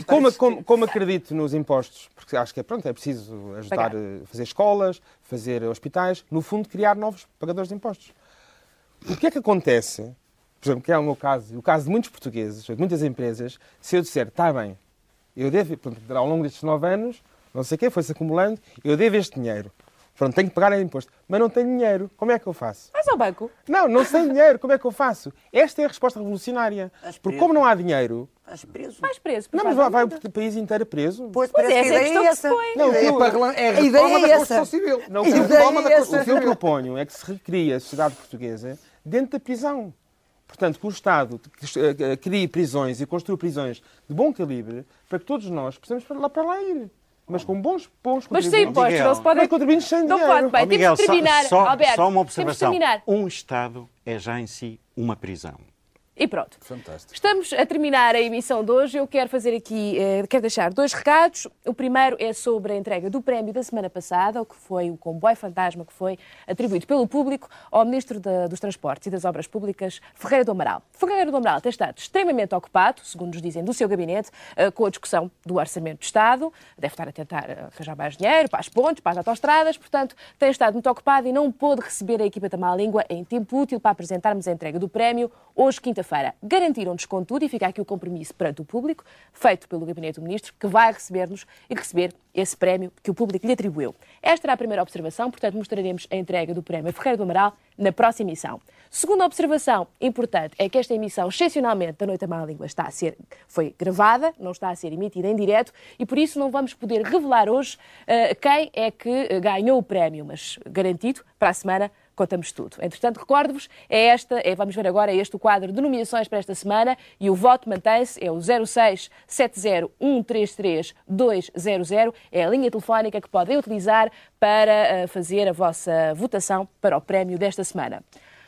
Como, como, como acredito nos impostos, porque acho que é, pronto, é preciso ajudar Pagar. a fazer escolas, fazer hospitais, no fundo, criar novos pagadores de impostos. O que é que acontece, por exemplo, que é o meu caso, e o caso de muitos portugueses, de muitas empresas, se eu disser, está bem, eu devo, ao longo destes nove anos, não sei o quê, foi-se acumulando, eu devo este dinheiro. Pronto, tenho que pagar imposto. Mas não tenho dinheiro. Como é que eu faço? Vais ao banco. Não, não tenho dinheiro. Como é que eu faço? Esta é a resposta revolucionária. Porque como não há dinheiro, Estás preso. Vais preso. não, mas vai, vai o país inteiro preso. Pois, Pois parece é, que essa é a questão ideia é que se essa. põe. Não, o que É eu- para é a reforma é da essa. Constituição Civil. Não, o É que a eu, reforma da é essa. o que eu Constituição Civil. proponho é que se recrie a sociedade portuguesa dentro da prisão. Portanto, que o Estado eh, crie prisões e construa prisões de bom calibre para que todos nós possamos para lá, para lá ir. Mas com bons, bons Mas sem contribuintes. impostos, não se pode. Mas contribuintes sem Não dinheiro. pode, bem. Ó, Miguel, temos de terminar. só, só, Alberto, só uma temos de observação. terminar. Um Estado é já em si uma prisão. E pronto. Fantástico. Estamos a terminar a emissão de hoje. Eu quero fazer aqui, eh, quero deixar dois recados. O primeiro é sobre a entrega do prémio da semana passada, o que foi o comboio fantasma que foi atribuído pelo público ao Ministro da- dos Transportes e das Obras Públicas, Ferreira do Amaral. Ferreira do Amaral tem estado extremamente ocupado, segundo nos dizem do seu gabinete, eh, com a discussão do Orçamento de Estado. Deve estar a tentar eh, arranjar mais dinheiro para as pontes, para as autostradas, portanto, tem estado muito ocupado e não pôde receber a equipa da Má Língua em tempo útil para apresentarmos a entrega do prémio hoje, quinta-feira. Garantiram-nos, contudo, e fica aqui o compromisso perante o público, feito pelo Gabinete do Ministro, que vai receber-nos e receber esse prémio que o público lhe atribuiu. Esta era a primeira observação, portanto, mostraremos a entrega do prémio Ferreira do Amaral na próxima emissão. Segunda observação importante é que esta emissão, excepcionalmente, da Noite à Má Língua, está a ser, foi gravada, não está a ser emitida em direto e por isso não vamos poder revelar hoje eh, quem é que eh, ganhou o prémio, mas garantido, para a semana contamos tudo. Entretanto, recordo-vos, é esta, é, vamos ver agora este o quadro de nomeações para esta semana e o voto mantém-se, é o 0670133200, é a linha telefónica que podem utilizar para eh, fazer a vossa votação para o prémio desta semana.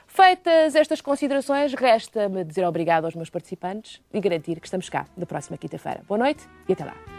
Feitas estas considerações, resta-me dizer obrigado aos meus participantes e garantir que estamos cá na próxima quinta-feira. Boa noite e até lá.